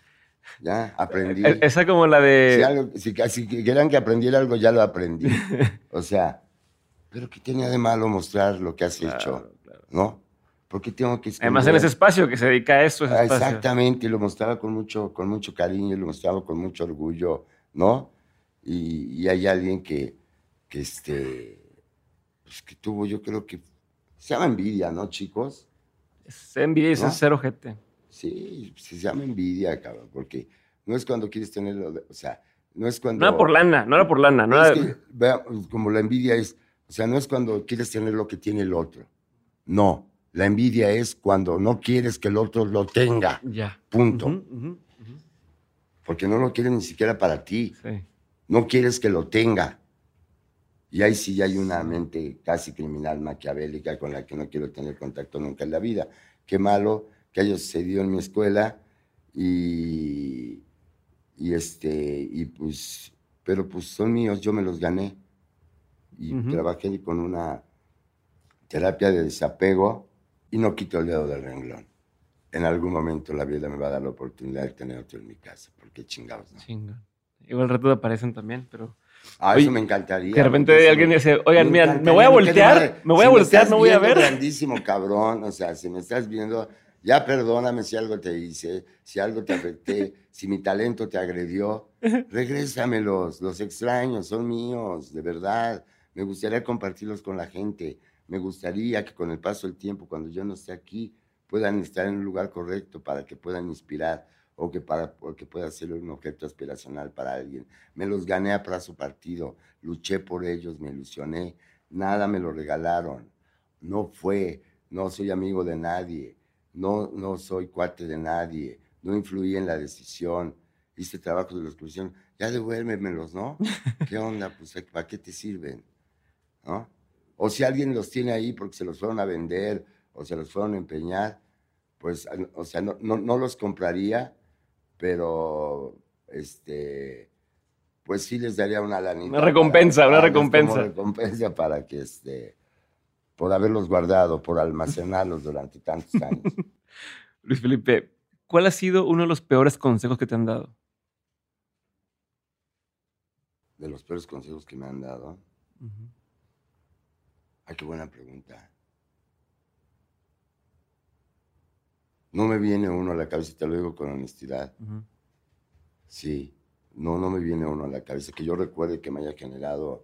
Ya, aprendí. E-, esa como la de... Si, si, querían que aprendiera algo, ya lo aprendí. o sea, pero ¿qué tenía de malo mostrar lo que has hecho? ¿No? porque tengo que Además en ese espacio que se dedica a eso. Ah, exactamente, lo mostraba con mucho, con mucho cariño, lo mostraba con mucho orgullo, ¿no? Y, hay alguien que, que, este, pues que tuvo, yo creo que, se llama envidia, ¿no, chicos? Es envidia y es ser ojete. Sí, se llama envidia, cabrón, porque no es cuando quieres tenerlo, o sea, no es cuando... No era por lana, no era por lana. No es que, vea, como la envidia es, o sea, no es cuando quieres tener lo que tiene el otro, no la envidia es cuando no quieres que el otro lo tenga. Ya. Punto. Porque no lo quieres ni siquiera para ti. No quieres que lo tenga. Y ahí sí hay una mente casi criminal, maquiavélica, con la que no quiero tener contacto nunca en la vida. Qué malo que haya sucedido en mi escuela y, y este, y pues, pero pues son míos, yo me los gané. Y trabajé con una terapia de desapego y no quito el dedo del renglón. En algún momento la vida me va a dar la oportunidad de tener otro en mi casa, porque chingados, ¿no? Chinga. Igual rato aparecen también, pero... Ah, eso me encantaría. De repente alguien dice, oigan, mira, me voy a voltear, me voy a voltear, no voy a ver. grandísimo, cabrón, o sea, si me estás viendo, ya perdóname si algo te hice, si algo te afecté, si mi talento te agredió, regrésamelos, los extraños, son míos, de verdad. Me gustaría compartirlos con la gente. Me gustaría que con el paso del tiempo, cuando yo no esté aquí, puedan estar en un lugar correcto para que puedan inspirar o que, para, que pueda ser un objeto aspiracional para alguien. Me los gané a plazo partido, luché por ellos, me ilusioné, nada me lo regalaron, no fue, no soy amigo de nadie, no, no soy cuate de nadie, no influí en la decisión, hice trabajo de la exclusión, ya devuélvemelos, ¿no? ¿Qué onda? Pues, ¿para qué te sirven? ¿No? O si alguien los tiene ahí porque se los fueron a vender o se los fueron a empeñar, pues, o sea, no, no, los compraría, pero, este, pues sí les daría una lanita. Una recompensa, una recompensa. Una recompensa para que, este, por haberlos guardado, por almacenarlos durante tantos años. Luis Felipe, ¿cuál ha sido uno de los peores consejos que te han dado? De los peores consejos que me han dado. Ay, qué buena pregunta. No me viene uno a la cabeza, te lo digo con honestidad. Sí, no, no me viene uno a la cabeza que yo recuerde que me haya generado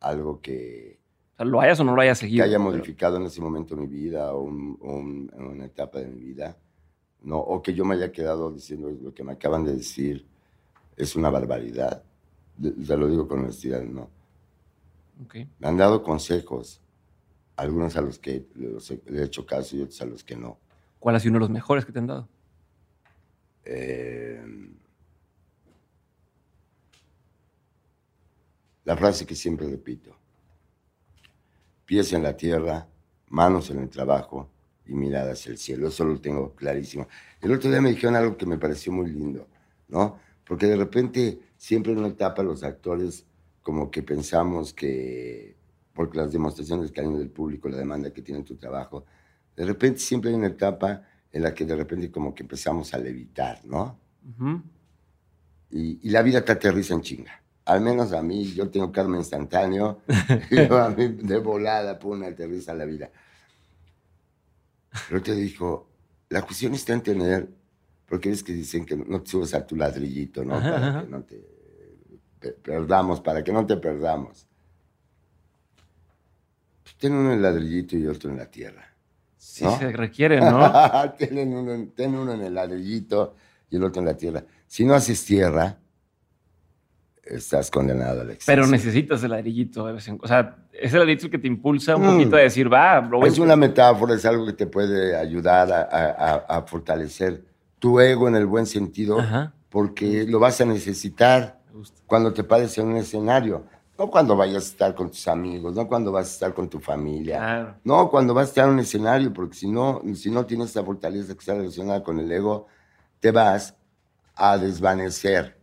algo que... ¿Lo hayas o no lo hayas seguido? Que haya modificado en ese momento mi vida o, una etapa de mi vida. No, o que yo me haya quedado diciendo lo que me acaban de decir. es una barbaridad. Ya lo digo con honestidad, ¿no? Okay. Me han dado consejos, algunos a los que le he hecho caso y otros a los que no. ¿Cuál ha sido uno de los mejores que te han dado? Eh, la frase que siempre repito. Pies en la tierra, manos en el trabajo y mirada hacia el cielo. Eso lo tengo clarísimo. El otro día me dijeron algo que me pareció muy lindo, ¿no? Porque de repente, siempre en una etapa los actores como que pensamos que, porque las demostraciones que hay del público, la demanda que tiene tu trabajo, de repente siempre hay una etapa en la que de repente como que empezamos a levitar, ¿no? y, y, la vida te aterriza en chinga. Al menos a mí, yo tengo karma instantáneo, y a mí de volada, pum, aterriza la vida. Pero te dijo, la cuestión está en tener porque es que dicen que no te subes a tu ladrillito, ¿no? para que no te perdamos, para que no te perdamos. Pues ten uno en el ladrillito y otro en la tierra. Sí, se requiere, ¿no? ten, uno, ten uno en el ladrillito y el otro en la tierra. Si no haces tierra, estás condenado al éxito. Pero necesitas el ladrillito. O sea, es el ladrillito que te impulsa un mm. poquito a decir, va, lo Es una metáfora, es algo que te puede ayudar a fortalecer tu ego en el buen sentido, porque lo vas a necesitar cuando te pares en un escenario. No cuando vayas a estar con tus amigos, no cuando vas a estar con tu familia. No, cuando vas a estar en un escenario, porque si no, si no tienes esa fortaleza que está relacionada con el ego, te vas a desvanecer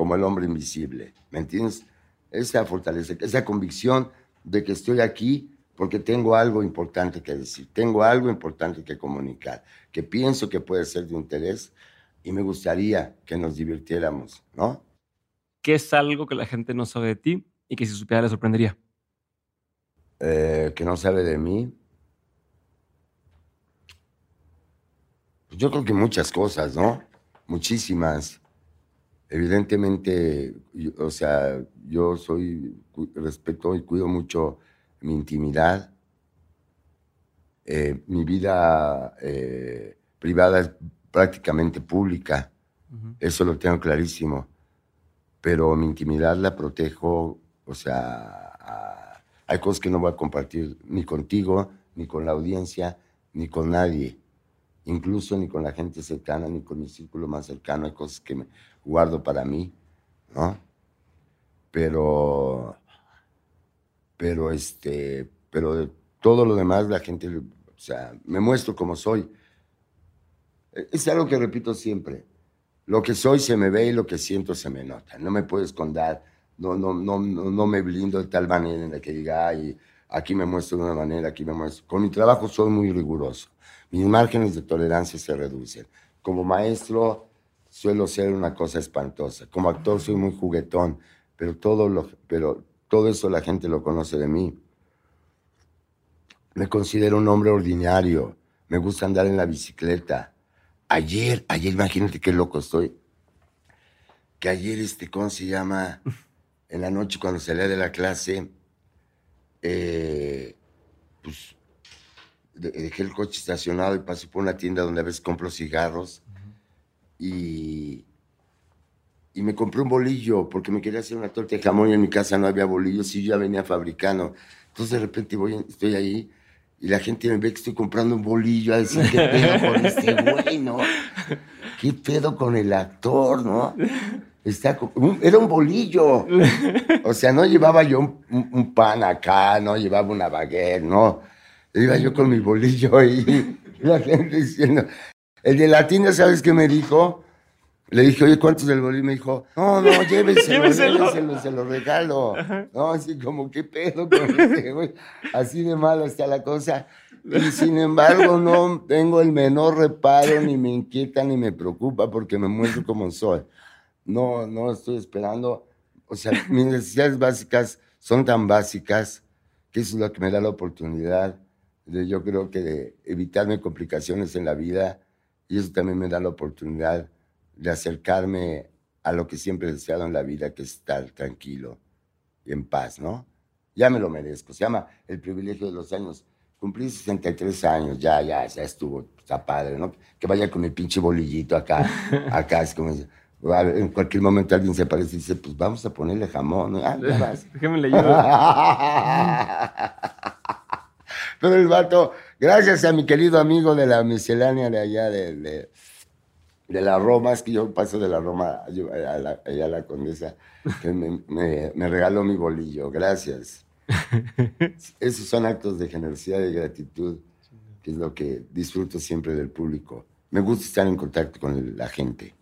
como el hombre invisible. ¿Me entiendes? Esa fortaleza, esa convicción de que estoy aquí porque tengo algo importante que decir, tengo algo importante que comunicar, que pienso que puede ser de interés y me gustaría que nos divirtiéramos, ¿no? ¿Qué es algo que la gente no sabe de ti y que si supiera le sorprendería? Eh, que no sabe de mí. Yo creo que muchas cosas, ¿no? Muchísimas. Evidentemente, o sea, yo soy, respeto y cuido mucho mi intimidad, eh, mi vida eh, privada es prácticamente pública, eso lo tengo clarísimo, pero mi intimidad la protejo, o sea, hay cosas que no voy a compartir ni contigo, ni con la audiencia, ni con nadie, incluso ni con la gente cercana, ni con mi círculo más cercano, hay cosas que me guardo para mí, ¿no? Pero pero este, pero de todo lo demás la gente, o sea, me muestro como soy. E, es algo que repito siempre. Lo que soy se me ve y lo que siento se me nota. No me puedo esconder, no, no, no, no, me blindo de tal manera en la que diga, ay, aquí me muestro de una manera, aquí me muestro. Con mi trabajo soy muy riguroso. Mis márgenes de tolerancia se reducen. Como maestro suelo ser una cosa espantosa. Como actor soy muy juguetón, pero todo lo, pero todo eso la gente lo conoce de mí. Me considero un hombre ordinario. Me gusta andar en la bicicleta. Ayer, ayer, imagínate qué loco estoy. Que ayer, este, ¿cómo se llama? En la noche cuando salía de la clase, eh, pues dejé el coche estacionado y pasé por una tienda donde a veces compro cigarros. Y y me compré un bolillo porque me quería hacer una torta de jamón y en mi casa no había bolillos y yo ya venía fabricando. Entonces de repente voy, estoy ahí y la gente me ve que estoy comprando un bolillo a decir, ¿qué pedo con este güey, no? ¿Qué pedo con el actor, no? Está, era un bolillo. O sea, no llevaba yo un, pan acá, no llevaba una baguette, no. Iba yo con mi bolillo y la gente diciendo, el de la tienda, ¿sabes qué me dijo? Le dije, oye, ¿cuántos del bolillo? Me dijo, no, no, lléveselo, lléveselo, se lo regalo. No, así como, ¿qué pedo con este güey? Así de malo está la cosa. Y sin embargo, no tengo el menor reparo, ni me inquieta, ni me preocupa, porque me muestro como soy. No, no estoy esperando. O sea, mis necesidades básicas son tan básicas que eso es lo que me da la oportunidad de, yo creo que de evitarme complicaciones en la vida y eso también me da la oportunidad de acercarme a lo que siempre he deseado en la vida, que es estar tranquilo y en paz, ¿no? Ya me lo merezco. Se llama el privilegio de los años. Cumplí 63 años, ya, ya, ya estuvo, está padre, ¿no? Que vaya con mi pinche bolillito acá, acá, es como, en cualquier momento alguien se aparece y dice, pues vamos a ponerle jamón. Ah, Déjame le ayudo. Pero el vato, gracias a mi querido amigo de la miscelánea de allá de, de, la Roma, es que yo paso de la Roma a la, a la Condesa, que me, me, regaló mi bolillo. Gracias. Esos son actos de generosidad y gratitud, que es lo que disfruto siempre del público. Me gusta estar en contacto con la gente.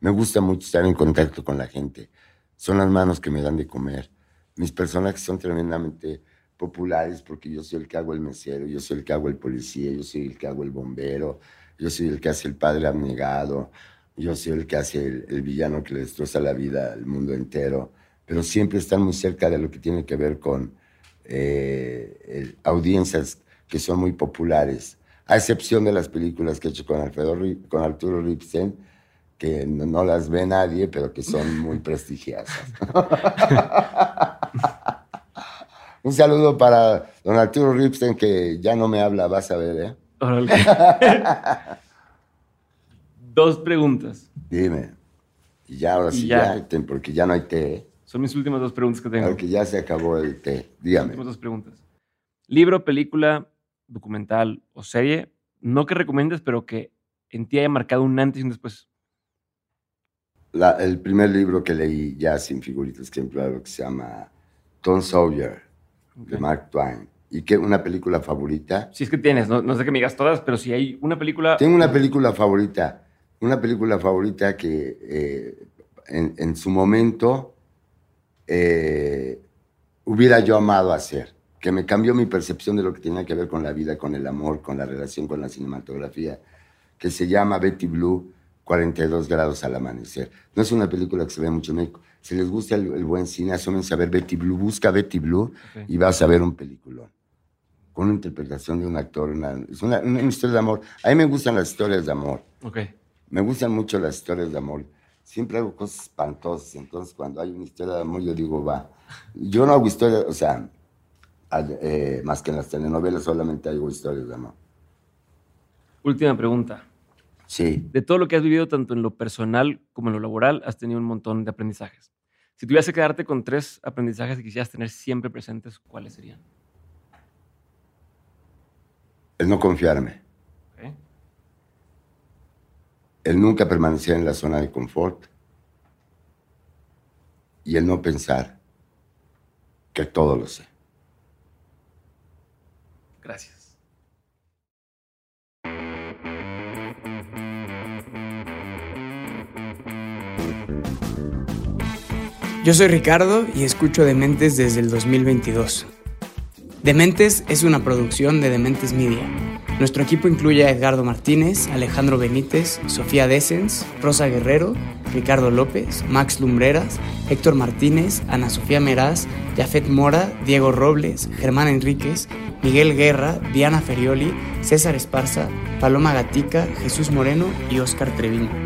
Me gusta mucho estar en contacto con la gente. Son las manos que me dan de comer. Mis personajes son tremendamente populares porque yo soy el que hago el mesero, yo soy el que hago el policía, yo soy el que hago el bombero, yo soy el que hace el padre abnegado, yo soy el que hace el, villano que le destroza la vida al mundo entero, pero siempre están muy cerca de lo que tiene que ver con eh, audiencias que son muy populares, a excepción de las películas que he hecho con, Alfredo, con Arturo Ripstein, que no, las ve nadie, pero que son muy prestigiosas. Un saludo para don Arturo Ripstein, que ya no me habla, vas a ver, ¿eh? Dos preguntas. Dime. Y ya, ahora sí, ya. porque ya no hay té. ¿eh? Son mis últimas dos preguntas que tengo. Porque ya se acabó el té. Dígame. Últimas dos preguntas. Libro, película, documental o serie, no que recomiendes, pero que en ti haya marcado un antes y un después. el primer libro que leí ya sin figuritas, que que se llama Tom Sawyer de Mark Twain. ¿Y qué? ¿Una película favorita? Si es que tienes, no, sé que me digas todas, pero si hay una película... Tengo una película favorita, una película favorita que eh, en, su momento eh, hubiera yo amado hacer, que me cambió mi percepción de lo que tenía que ver con la vida, con el amor, con la relación con la cinematografía, que se llama Betty Blue, 42 grados al amanecer. No es una película que se ve mucho en México, si les gusta el, buen cine, asómense a ver Betty Blue, busca Betty Blue y vas a ver un peliculón. Con una interpretación de un actor, una, es una, historia de amor. A mí me gustan las historias de amor. Okay. Me gustan mucho las historias de amor. Siempre hago cosas espantosas, entonces cuando hay una historia de amor yo digo, va. Yo no hago historias, o sea, eh, más que en las telenovelas solamente hago historias de amor. Última pregunta. Sí. De todo lo que has vivido, tanto en lo personal como en lo laboral, has tenido un montón de aprendizajes. Si tuvieras que quedarte con tres aprendizajes que quisieras tener siempre presentes, ¿cuáles serían? El no confiarme. El nunca permanecer en la zona de confort. Y el no pensar que todo lo sé. Gracias. Yo soy Ricardo y escucho Dementes desde el 2022. Dementes es una producción de Dementes Media. Nuestro equipo incluye a Edgardo Martínez, Alejandro Benítez, Sofía Dessens, Rosa Guerrero, Ricardo López, Max Lumbreras, Héctor Martínez, Ana Sofía Meraz, Jafet Mora, Diego Robles, Germán Enríquez, Miguel Guerra, Diana Ferioli, César Esparza, Paloma Gatica, Jesús Moreno y Óscar Treviño.